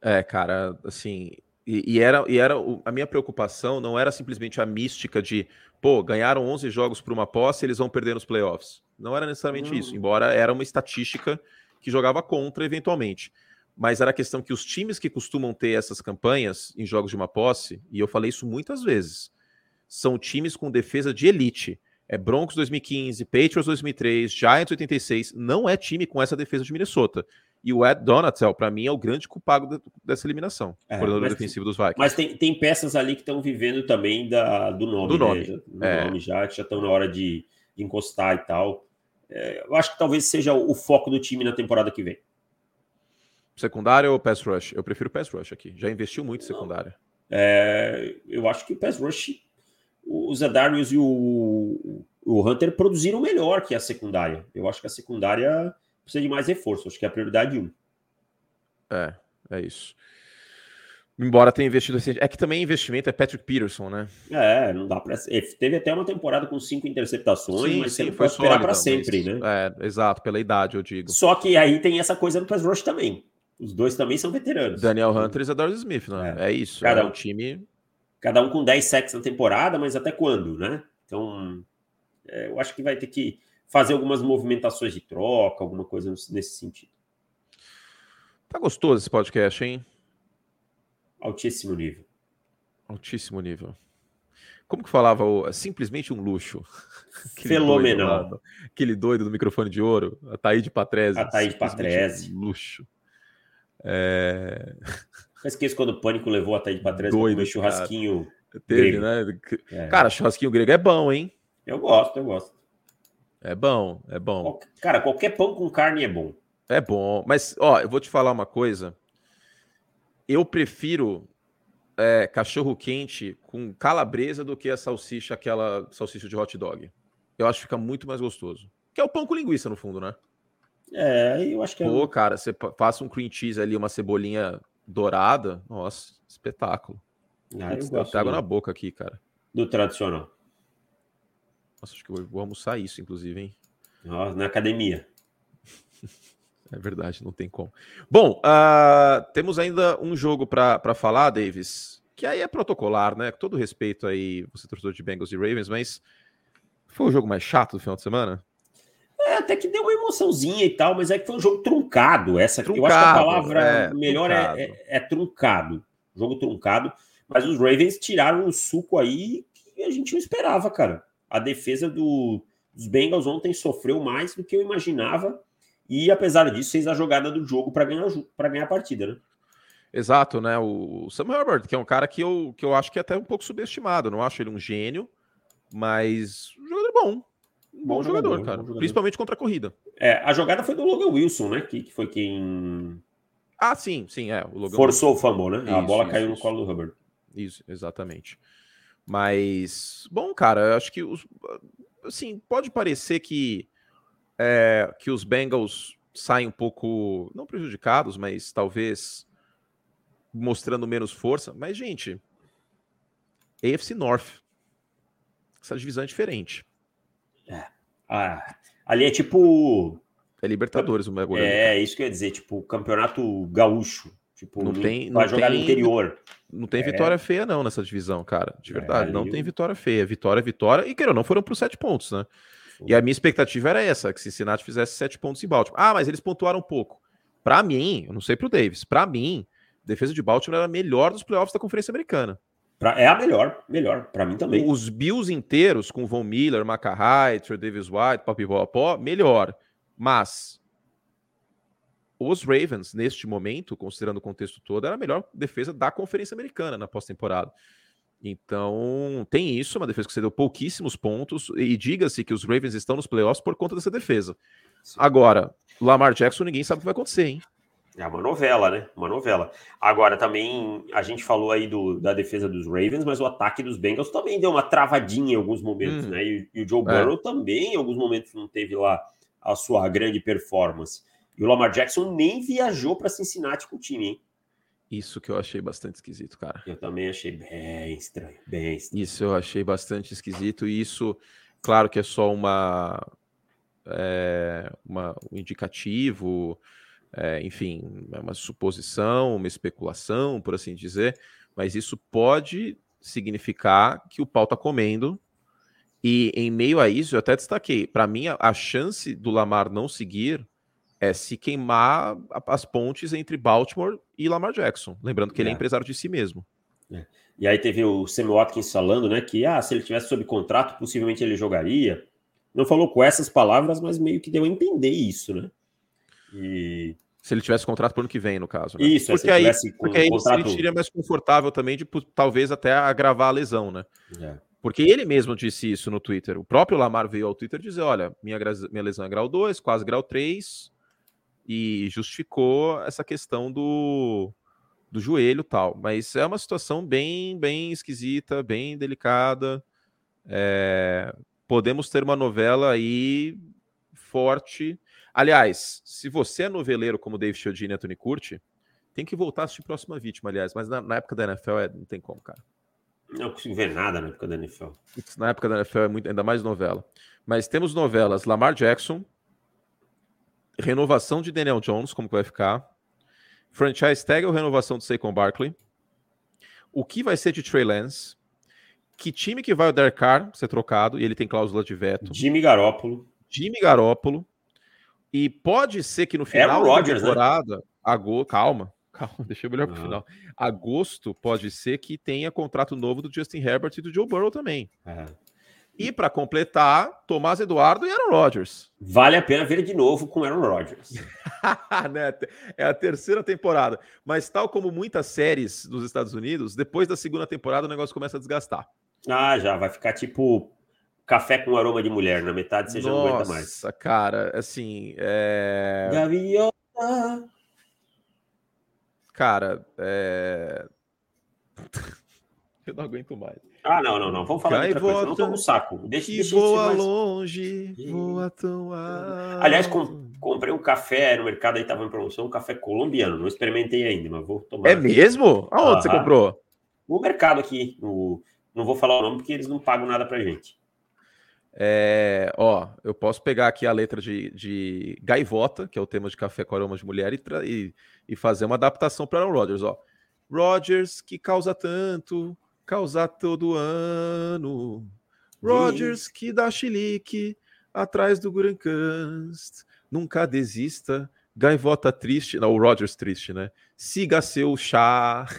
É, cara, assim, e, e, era, e era a minha preocupação não era simplesmente a mística de, pô, ganharam 11 jogos por uma posse, eles vão perder nos playoffs. Não era necessariamente não. isso, embora era uma estatística que jogava contra eventualmente. Mas era a questão que os times que costumam ter essas campanhas em jogos de uma posse, e eu falei isso muitas vezes, são times com defesa de elite. É Broncos 2015, Patriots 2003, Giants 86, não é time com essa defesa de Minnesota. E o Ed Donatel, para mim, é o grande culpado dessa eliminação, é, coordenador defensivo dos Vikings. Mas tem, tem peças ali que estão vivendo também da, do nome. Do nome. Né? Do é. nome já, que já estão na hora de, de encostar e tal. É, eu acho que talvez seja o foco do time na temporada que vem. Secundária ou pass rush? Eu prefiro pass rush aqui. Já investiu muito em secundária. É, eu acho que o pass rush, o Zadarius e o, o Hunter produziram melhor que a secundária. Eu acho que a secundária precisa de mais reforço. Acho que é a prioridade um. É, é isso. Embora tenha investido recente. É que também investimento é Patrick Peterson, né? É, não dá para. Teve até uma temporada com cinco interceptações, sim, mas sim, foi esperar para sempre, né? É, exato, pela idade, eu digo. Só que aí tem essa coisa no pass rush também. Os dois também são veteranos. Daniel Hunter e Zadar Smith, né? É, é isso. Cada é um time. Cada um com 10 sacks na temporada, mas até quando, né? Então, é, eu acho que vai ter que fazer algumas movimentações de troca, alguma coisa nesse sentido. Tá gostoso esse podcast, hein? Altíssimo nível. Altíssimo nível. Como que falava o simplesmente um luxo? [laughs] Aquele Fenomenal. Doido aquele doido do microfone de ouro, a Taíde Patrese. A Taíde Patrese. Um luxo. É... [laughs] Eu esqueço quando o Pânico levou a Taíde Patrese comer churrasquinho cara. Teve, grego. né? É. Cara, churrasquinho grego é bom, hein? Eu gosto, eu gosto. É bom, é bom. Cara, qualquer pão com carne é bom. É bom, mas ó, eu vou te falar uma coisa. Eu prefiro é, cachorro quente com calabresa do que a salsicha, aquela salsicha de hot dog. Eu acho que fica muito mais gostoso. Que é o pão com linguiça no fundo, né? É, eu acho que é. Pô, cara, você passa um cream cheese ali, uma cebolinha dourada. Nossa, espetáculo. Ah, eu gosto água na boca aqui, cara. Do tradicional. Nossa, acho que eu vou almoçar isso, inclusive, hein? na academia. [laughs] é verdade, não tem como. Bom, uh, temos ainda um jogo para falar, Davis, que aí é protocolar, né? Com todo respeito aí, você torcedor de Bengals e Ravens, mas foi o jogo mais chato do final de semana? É, até que deu uma emoçãozinha e tal, mas é que foi um jogo truncado. Essa, truncado, eu acho que a palavra é, melhor é, truncado. É, é, é, truncado. Jogo truncado. Mas os Ravens tiraram um suco aí que a gente não esperava, cara a defesa do, dos Bengals ontem sofreu mais do que eu imaginava. E apesar disso, fez a jogada do jogo para ganhar, ganhar a partida, né? Exato, né? O Sam Herbert, que é um cara que eu, que eu acho que é até um pouco subestimado. não acho ele um gênio, mas um jogador bom. Um bom, bom jogador, jogador, cara. Jogador. Principalmente contra a corrida. É, a jogada foi do Logan Wilson, né? Que, que foi quem. Ah, sim, sim, é. O Logan Forçou Wilson. o fumble, né? Isso, a bola isso, caiu isso. no colo do Hubbard. Isso, exatamente. Mas, bom, cara, eu acho que os, assim, pode parecer que, é, que os Bengals saem um pouco, não prejudicados, mas talvez mostrando menos força. Mas, gente, AFC North, essa divisão é diferente. É, Ah, ali é tipo. É Libertadores o bagulho. É, isso que eu ia dizer, tipo, campeonato gaúcho. Tipo, não tem. Vai não jogar tem, no interior. Não tem vitória é. feia, não, nessa divisão, cara. De verdade. É, não tem vitória feia. Vitória é vitória. E, queira não, foram por sete pontos, né? E a minha expectativa era essa, que Cincinnati fizesse sete pontos em Baltimore. Ah, mas eles pontuaram um pouco. Para mim, eu não sei pro Davis, para mim, a defesa de Baltimore era a melhor dos playoffs da Conferência Americana. Pra, é a melhor, melhor, para mim também. Os Bills inteiros, com Von Miller, Macarrai, Trey Davis White, Pop Pop, melhor. Mas os Ravens, neste momento, considerando o contexto todo, era a melhor defesa da Conferência Americana na pós-temporada. Então, tem isso, uma defesa que cedeu pouquíssimos pontos, e diga-se que os Ravens estão nos playoffs por conta dessa defesa. Sim. Agora, Lamar Jackson, ninguém sabe o que vai acontecer, hein? É uma novela, né? Uma novela. Agora, também, a gente falou aí do, da defesa dos Ravens, mas o ataque dos Bengals também deu uma travadinha em alguns momentos, hum. né? E, e, o Joe é. Burrow é. também, em alguns momentos, não teve lá a sua grande performance. E o Lamar Jackson nem viajou para Cincinnati com o time, hein? Isso que eu achei bastante esquisito, cara. Eu também achei bem estranho, bem estranho. Isso eu achei bastante esquisito, e isso, claro que é só uma, é, uma um indicativo, é, enfim, é uma suposição, uma especulação, por assim dizer, mas isso pode significar que o pau tá comendo. E em meio a isso, eu até destaquei, para mim, a, a chance do Lamar não seguir é se queimar as pontes entre Baltimore e Lamar Jackson. Lembrando que é. ele é empresário de si mesmo. É. E aí teve o Sam Watkins falando, né, que ah, se ele tivesse sob contrato, possivelmente ele jogaria. Não falou com essas palavras, mas meio que deu a entender isso, né? E se ele tivesse contrato para o ano que vem, no caso. Né? Isso, porque aí, porque aí contrato... ele seria mais confortável também de talvez até agravar a lesão, né? É. Porque ele mesmo disse isso no Twitter. O próprio Lamar veio ao Twitter dizer: olha, minha, minha lesão é grau 2, quase grau 3, e justificou essa questão do, do joelho tal. Mas é uma situação bem, bem esquisita, bem delicada. É, podemos ter uma novela aí forte Aliás, se você é noveleiro como Dave Chiodini e Anthony Curti, tem que voltar a assistir Próxima Vítima, aliás. Mas na, na época da NFL é, não tem como, cara. Não consigo ver nada na época da NFL. Na época da NFL é muito, ainda mais novela. Mas temos novelas Lamar Jackson, renovação de Daniel Jones, como que vai ficar, franchise tag ou renovação de Saquon Barkley, o que vai ser de Trey Lance, que time que vai o Derek Carr ser trocado, e ele tem cláusula de veto. Jimmy Garoppolo. Jimmy Garoppolo. E pode ser que no final Rodgers, da né? temporada, né? agosto, calma, [laughs] calma, deixa eu olhar para o final. Agosto pode ser que tenha contrato novo do Justin Herbert e do Joe Burrow também. É. E para completar, Tomás Eduardo e Aaron Rodgers. Vale a pena ver de novo com Aaron Rodgers. [laughs] né? É a terceira temporada. Mas, tal como muitas séries dos Estados Unidos, depois da segunda temporada o negócio começa a desgastar. Ah, já vai ficar tipo café com aroma de mulher, na metade você já não aguenta mais. Nossa, cara, assim. É... Gaviota. Cara, é. [laughs] Eu não aguento mais. Ah, não, não, não. Vamos falar Cai de outra coisa. Não no saco. Deixa, deixa voa mais... longe, voa tão alto. Aliás, com, comprei um café no mercado aí, tava em promoção, um café colombiano. Não experimentei ainda, mas vou tomar. É mesmo? Aonde você comprou? No mercado aqui. No... Não vou falar o nome porque eles não pagam nada pra gente. É, ó, eu posso pegar aqui a letra de, de Gaivota, que é o tema de Café com Aroma de Mulher, e, e, e fazer uma adaptação para o Rodgers. Ó. Rodgers, que causa tanto, causa todo ano. Rodgers, que dá chilique atrás do Gurancanst. Nunca desista. Gaivota triste. Não, o Rodgers triste, né? Siga seu chá. [laughs]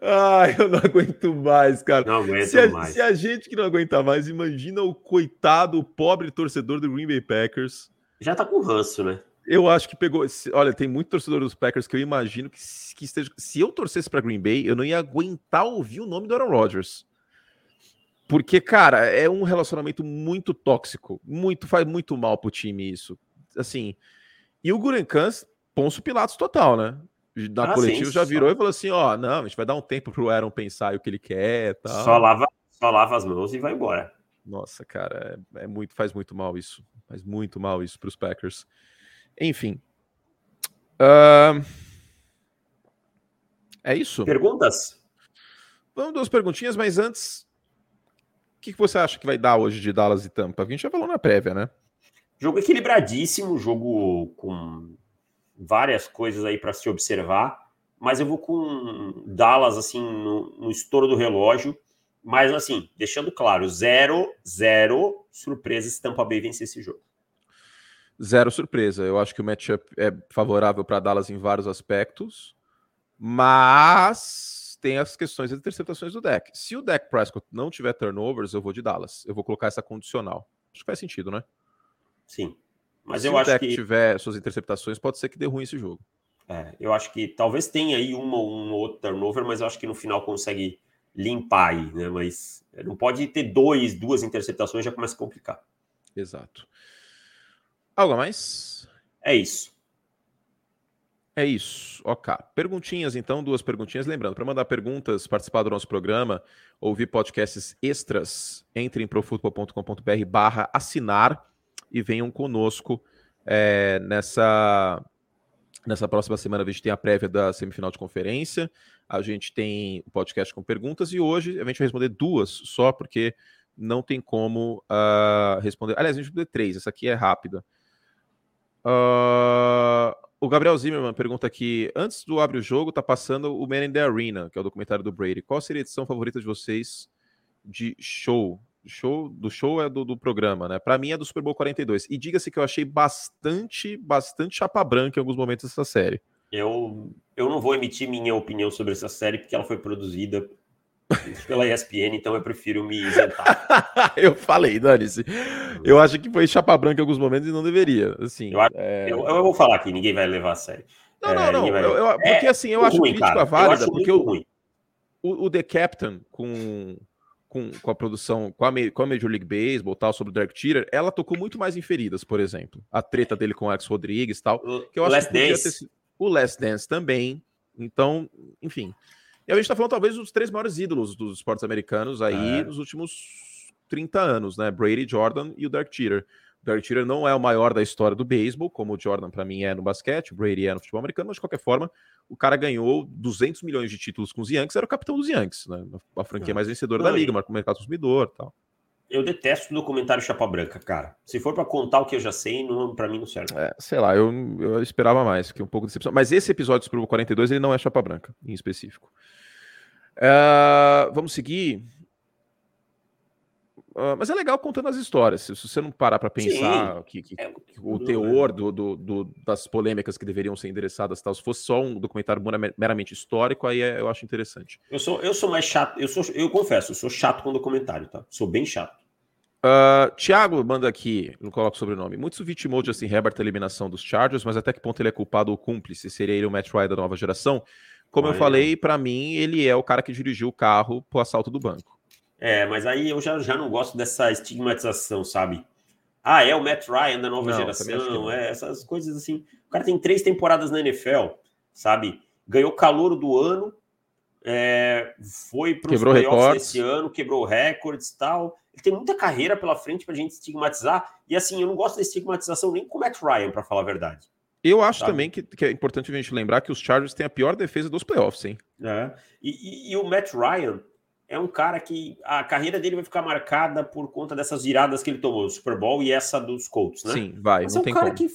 Ai, eu não aguento mais, cara. Não aguento se a, mais. Se a gente que não aguenta mais, imagina o coitado, o pobre torcedor do Green Bay Packers. Já tá com ranço, né? Eu acho que pegou. Olha, tem muito torcedor dos Packers que eu imagino que, que esteja. Se eu torcesse para Green Bay, eu não ia aguentar ouvir o nome do Aaron Rodgers. Porque, cara, é um relacionamento muito tóxico. Muito, faz muito mal pro time isso. Assim. E o Gurenkans, Ponço Pilatos total, né? na ah, coletiva sim, já virou só... e falou assim: ó, não, a gente vai dar um tempo pro Aaron pensar o que ele quer. Tal. Só, lava, só lava as mãos e vai embora. Nossa, cara, é, é muito, faz muito mal isso. Faz muito mal isso para os Packers. Enfim. Uh... É isso? Perguntas? Vamos duas perguntinhas, mas antes, o que, que você acha que vai dar hoje de Dallas e Tampa? A gente já falou na prévia, né? Jogo equilibradíssimo, jogo com várias coisas aí para se observar, mas eu vou com Dallas assim no, no estouro do relógio, mas assim, deixando claro, zero, zero surpresas se Tampa Bay vencer esse jogo. Zero surpresa. Eu acho que o matchup é favorável para Dallas em vários aspectos, mas tem as questões das interceptações do deck. Se o deck Prescott não tiver turnovers, eu vou de Dallas. Eu vou colocar essa condicional. Acho que faz sentido, né? Sim. Mas Se eu o acho deck que tiver suas interceptações, pode ser que dê ruim esse jogo. É, eu acho que talvez tenha aí uma ou um outro turnover, mas eu acho que no final consegue limpar aí, né? Mas não pode ter dois, duas interceptações, já começa a complicar. Exato. Algo a mais? É isso. É isso. Ok. Perguntinhas, então, duas perguntinhas. Lembrando, para mandar perguntas, participar do nosso programa, ouvir podcasts extras, entre em profutbol.com.br barra assinar e venham conosco é, nessa, nessa próxima semana. A gente tem a prévia da semifinal de conferência, a gente tem o podcast com perguntas e hoje a gente vai responder duas só, porque não tem como uh, responder. Aliás, a gente vai responder três, essa aqui é rápida. Uh, o Gabriel Zimmerman pergunta aqui: antes do Abre o Jogo, tá passando o Man in the Arena, que é o documentário do Brady. Qual seria a edição favorita de vocês de show? Show do show é do, do programa, né? Para mim é do Super Bowl 42. E diga-se que eu achei bastante, bastante chapa branca em alguns momentos dessa série. Eu, eu não vou emitir minha opinião sobre essa série porque ela foi produzida [laughs] pela ESPN, então eu prefiro me isentar. [laughs] eu falei, dane-se. Eu acho que foi chapa branca em alguns momentos e não deveria. Assim, eu, é... eu, eu, vou falar aqui, ninguém vai levar a sério. Não, é, não, não. Vai... Eu, porque assim, eu acho ruim, crítica cara. válida, porque o, o, o, The Captain com, com, com a produção, com a, com a Major League Baseball tal, sobre o Derek Jeter, ela tocou muito mais em feridas, por exemplo. A treta dele com o Alex Rodrigues tal. Que eu acho Last que Dance. Ter, o Last Dance também. Então, enfim. E a gente está falando talvez dos três maiores ídolos dos esportes americanos aí é. nos últimos 30 anos, né? Brady, Jordan e o Derek Jeter. O Derek Jeter não é o maior da história do beisebol, como o Jordan para mim é no basquete, o Brady é no futebol americano, mas de qualquer forma, o cara ganhou 200 milhões de títulos com os Yankees, era o capitão dos Yankees, né? A franquia mais vencedora não, da liga, marcou o mercado consumidor tal. Eu detesto o documentário Chapa Branca, cara. Se for para contar o que eu já sei, para mim não serve. É, sei lá, eu, eu esperava mais, que um pouco de decepção. Mas esse episódio do Super Bowl 42, ele não é Chapa Branca, em específico. Uh, vamos seguir. Uh, mas é legal contando as histórias. Se você não parar para pensar que, que, é, o teor do, do, do, das polêmicas que deveriam ser endereçadas, tal, se fosse só um documentário meramente histórico, aí é, eu acho interessante. Eu sou, eu sou mais chato, eu, sou, eu confesso, eu sou chato com documentário, tá? Sou bem chato. Uh, Thiago manda aqui, não coloco o sobrenome. Muitos vitimou de assim Herbert a eliminação dos Chargers, mas até que ponto ele é culpado ou cúmplice? Seria ele o Matt Ryan da nova geração? Como eu falei, para mim, ele é o cara que dirigiu o carro pro assalto do banco. É, mas aí eu já, já não gosto dessa estigmatização, sabe? Ah, é o Matt Ryan da nova não, geração, é, essas coisas assim. O cara tem três temporadas na NFL, sabe? Ganhou calor do ano, é, foi para os playoffs esse ano, quebrou recordes e tal. Ele tem muita carreira pela frente para a gente estigmatizar. E assim, eu não gosto da estigmatização nem com o Matt Ryan, para falar a verdade. Eu acho sabe? também que, que, é importante a gente lembrar que os Chargers têm a pior defesa dos playoffs, hein? É. E, e, e, o Matt Ryan é um cara que a carreira dele vai ficar marcada por conta dessas viradas que ele tomou, o Super Bowl e essa dos Colts, né? Sim, vai. Mas é um cara como. que,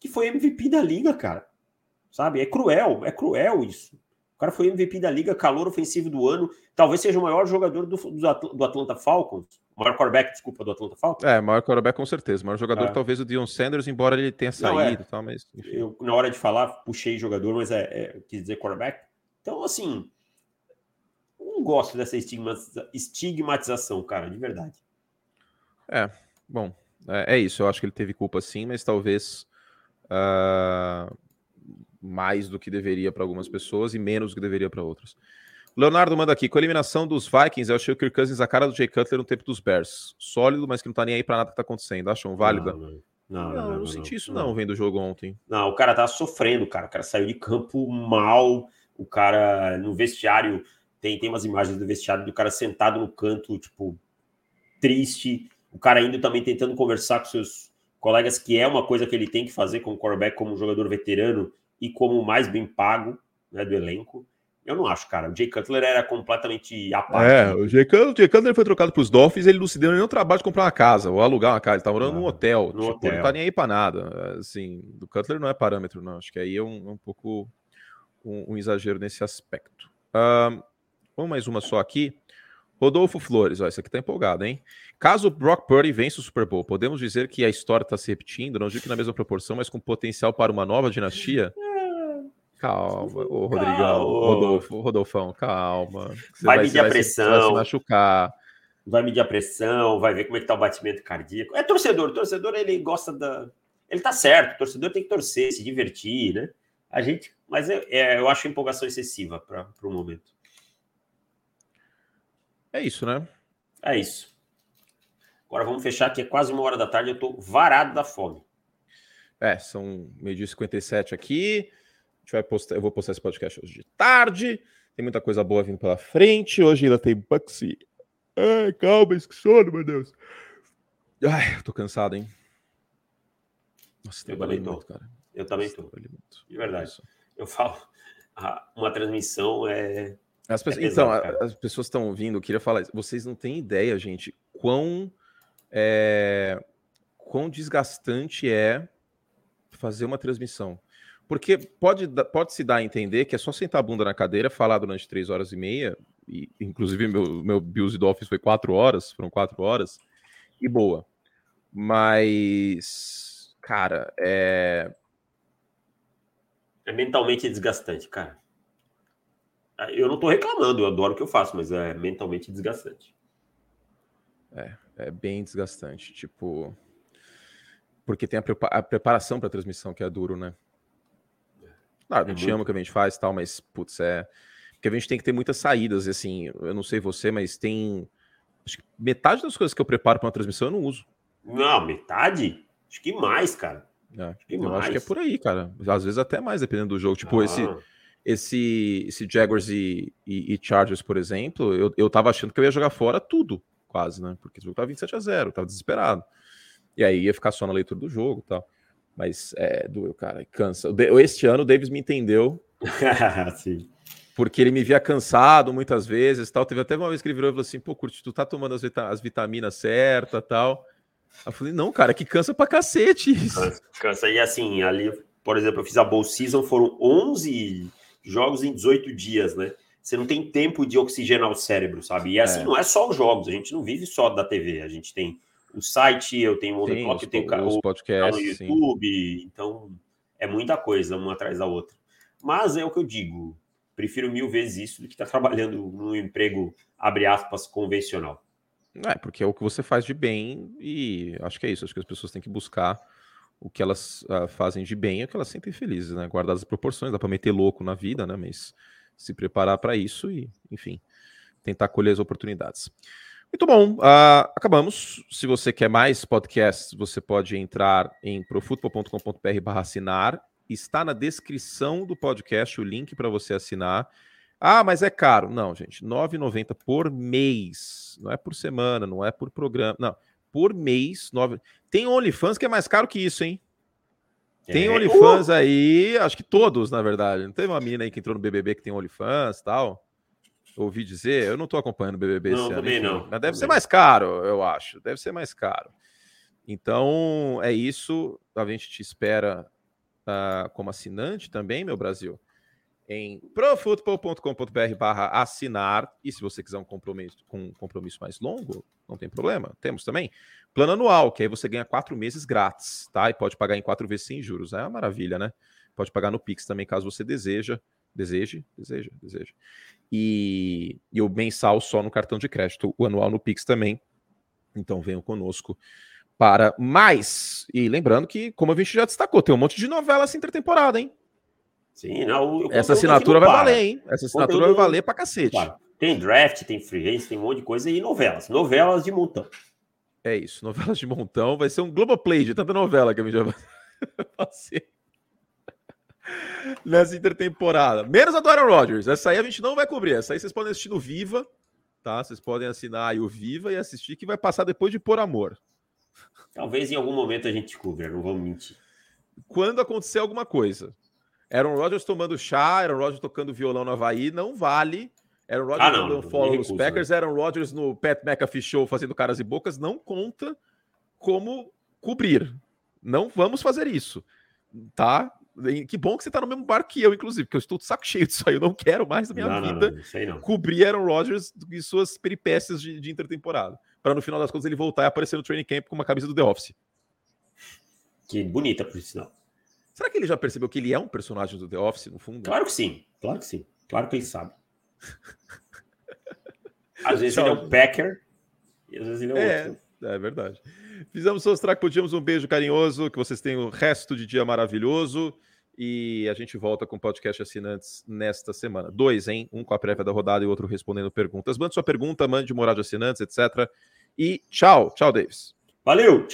que foi MVP da liga, cara. Sabe? É cruel, é cruel isso. O cara foi MVP da liga, calor ofensivo do ano, talvez seja o maior jogador do, do Atlanta Falcons maior quarterback, desculpa, do Atlanta Falcons? É, maior quarterback com certeza. Maior jogador é. talvez o Dion Sanders, embora ele tenha saído Não, é. tal, mas... Enfim. Eu, na hora de falar, puxei jogador, mas é, é, quis dizer quarterback. Então, assim, não gosto dessa estigmatização, cara, de verdade. É, bom, é, é isso. Eu acho que ele teve culpa sim, mas talvez uh, mais do que deveria para algumas pessoas e menos do que deveria para outras. Leonardo manda aqui, com a eliminação dos Vikings, eu achei o Kirk Cousins a cara do Jay Cutler no tempo dos Bears. Sólido, mas que não tá nem aí pra nada que tá acontecendo. Acham válida? Não, não, não, não, não, não senti isso não, vendo o jogo ontem. Não, o cara tá sofrendo, cara. O cara saiu de campo mal. O cara no vestiário, tem, tem umas imagens do vestiário do cara sentado no canto, tipo, triste. O cara indo também tentando conversar com seus colegas, que é uma coisa que ele tem que fazer como quarterback, como jogador veterano e como mais bem pago né, do elenco Eu não acho, cara. O Jay Cutler era completamente a parte. É, o Jay Cutler, o Jay Cutler foi trocado para os Dolphins ele não se deu nenhum trabalho de comprar uma casa ou alugar uma casa. Ele tá morando num hotel. No tipo, hotel. Não tá nem aí para nada. Assim, do Cutler não é parâmetro, não. Acho que aí é um, é um pouco um, um, exagero nesse aspecto. Uh, vamos mais uma só aqui. Rodolfo Flores, ó, esse aqui tá empolgado, hein? Caso o Brock Purdy vença o Super Bowl, podemos dizer que a história está se repetindo, não digo que na mesma proporção, mas com potencial para uma nova dinastia? Calma, ô Rodrigão, calma. Rodolfo, Rodolfão, calma. Você vai, vai medir a pressão. Vai se machucar. Vai medir a pressão, vai ver como é que tá o batimento cardíaco. É torcedor, torcedor ele gosta da. Ele tá certo, torcedor tem que torcer, se divertir, né? A gente. Mas é, é eu acho empolgação excessiva para o momento. É isso, né? É isso. Agora vamos fechar que é quase uma hora da tarde, eu tô varado da fome. É, são meio-dia 57 aqui vai postar, eu vou postar esse podcast hoje de tarde. Tem muita coisa boa vindo pela frente. Hoje ainda tem Bucksy. Ai, calma, que sono, meu Deus. Ai, eu tô cansado, hein? Nossa, eu também tô. Muito, cara. Eu também tô. De verdade. Eu falo, uma transmissão é. As pessoas, é pesado, então, cara. as pessoas estão ouvindo, eu queria falar, vocês não têm ideia, gente, quão, é, quão desgastante é fazer uma transmissão. Porque pode, pode se dar a entender que é só sentar a bunda na cadeira, falar durante três horas e meia, e, inclusive meu, meu Bills e Dolphins foi quatro horas, foram quatro horas, e boa. Mas, cara, é. É mentalmente desgastante, cara. Eu não tô reclamando, eu adoro o que eu faço, mas é mentalmente desgastante. É, é bem desgastante. Tipo. Porque tem a, a preparação para a transmissão que é duro, né? Claro, a gente ama o que a gente faz e tal, mas, putz, é. Porque a gente tem que ter muitas saídas, assim, eu não sei você, mas tem. Acho que metade das coisas que eu preparo para uma transmissão eu não uso. Não, metade? Acho que mais, cara. É, acho eu mais. acho que é por aí, cara. Às vezes até mais, dependendo do jogo. Tipo, ah. esse, esse, esse Jaguars e, e, e, Chargers, por exemplo, eu, eu tava achando que eu ia jogar fora tudo, quase, né? Porque o jogo tava 27 a 0 tava desesperado. E aí ia ficar só na leitura do jogo e tal. Mas é, doeu, cara, cansa. Este ano o Davis me entendeu. [laughs] Sim. Porque ele me via cansado muitas vezes tal. Teve até uma vez que ele virou e falou assim: pô, Curti, tu tá tomando as, vita as vitaminas certas tal. Eu falei, não, cara, que cansa pra cacete isso. Cansa, cansa. E assim, ali, por exemplo, eu fiz a Bowl Season, foram 11 jogos em 18 dias, né? Você não tem tempo de oxigenar o cérebro, sabe? E assim, é. não é só os jogos, a gente não vive só da TV, a gente tem o site, eu tenho o Clock, eu tenho o podcast no YouTube, sim. então é muita coisa uma atrás da outra. Mas é o que eu digo, prefiro mil vezes isso do que estar tá [laughs] trabalhando num emprego, abre aspas, convencional. É, porque é o que você faz de bem e acho que é isso, acho que as pessoas têm que buscar o que elas uh, fazem de bem e o que elas sentem felizes, né? Guardadas as proporções, dá para meter louco na vida, né? Mas se preparar para isso e, enfim, tentar colher as oportunidades. Muito bom, uh, acabamos. Se você quer mais podcasts, você pode entrar em profutbol.com.br barra assinar. Está na descrição do podcast o link para você assinar. Ah, mas é caro. Não, gente, R$ 9,90 por mês. Não é por semana, não é por programa. Não, por mês. 9... Tem OnlyFans que é mais caro que isso, hein? Tem é. OnlyFans uh! aí, acho que todos, na verdade. Não teve uma menina aí que entrou no BBB que tem OnlyFans e tal? Ouvi dizer. Eu não estou acompanhando o BBB não, esse ano. Enfim, não. Mas deve ser mais caro, eu acho. Deve ser mais caro. Então, é isso. A gente te espera uh, como assinante também, meu Brasil, em profutbol.com.br barra assinar. E se você quiser um compromisso, com um compromisso mais longo, não tem problema. Temos também plano anual, que aí você ganha quatro meses grátis, tá? E pode pagar em quatro vezes sem juros. É uma maravilha, né? Pode pagar no Pix também, caso você deseja. Deseje, deseja, deseja e, e o mensal só no cartão de crédito, o anual no Pix também. Então venham conosco para mais. E lembrando que, como a gente já destacou, tem um monte de novela assim intertemporada, hein? Sim, não, Essa assinatura vai valer, hein? Essa assinatura vai valer pra cacete. Claro. Tem draft, tem free agent, tem um monte de coisa e novelas. Novelas de montão. É isso, novelas de montão. Vai ser um Globoplay de tanta novela que a gente já [laughs] vai fazer nessa intertemporada. Menos a do Aaron Rodgers. Essa aí a gente não vai cobrir. Essa aí vocês podem assistir no Viva, tá? Vocês podem assinar aí o Viva e assistir, que vai passar depois de Por Amor. Talvez em algum momento a gente cubra, não vamos mentir. Quando acontecer alguma coisa. Aaron Rodgers tomando chá, Aaron Rodgers tocando violão no Havaí, não vale. Aaron Rodgers ah, dando um follow nos Packers, né? Aaron Rodgers no Pat McAfee Show fazendo caras e bocas, não conta como cobrir. Não vamos fazer isso, tá? Que bom que você tá no mesmo barco que eu, inclusive, porque eu estou de saco cheio disso aí. Eu não quero mais na minha não, vida não, não, cobrir Aaron Rodgers e suas peripécias de, de intertemporada. Para no final das contas ele voltar e aparecer no training camp com uma camisa do The Office. Que bonita, por sinal. Será que ele já percebeu que ele é um personagem do The Office, no fundo? Claro que sim, claro que sim. Claro que ele sabe. [laughs] às vezes ele é um Packer e às vezes ele é, é outro. É verdade. Fizemos o que podíamos um beijo carinhoso, que vocês tenham o resto de dia maravilhoso. E a gente volta com o podcast assinantes nesta semana. Dois, hein? Um com a prévia da rodada e outro respondendo perguntas. Mande sua pergunta, mande moral de assinantes, etc. E tchau. Tchau, Davis. Valeu!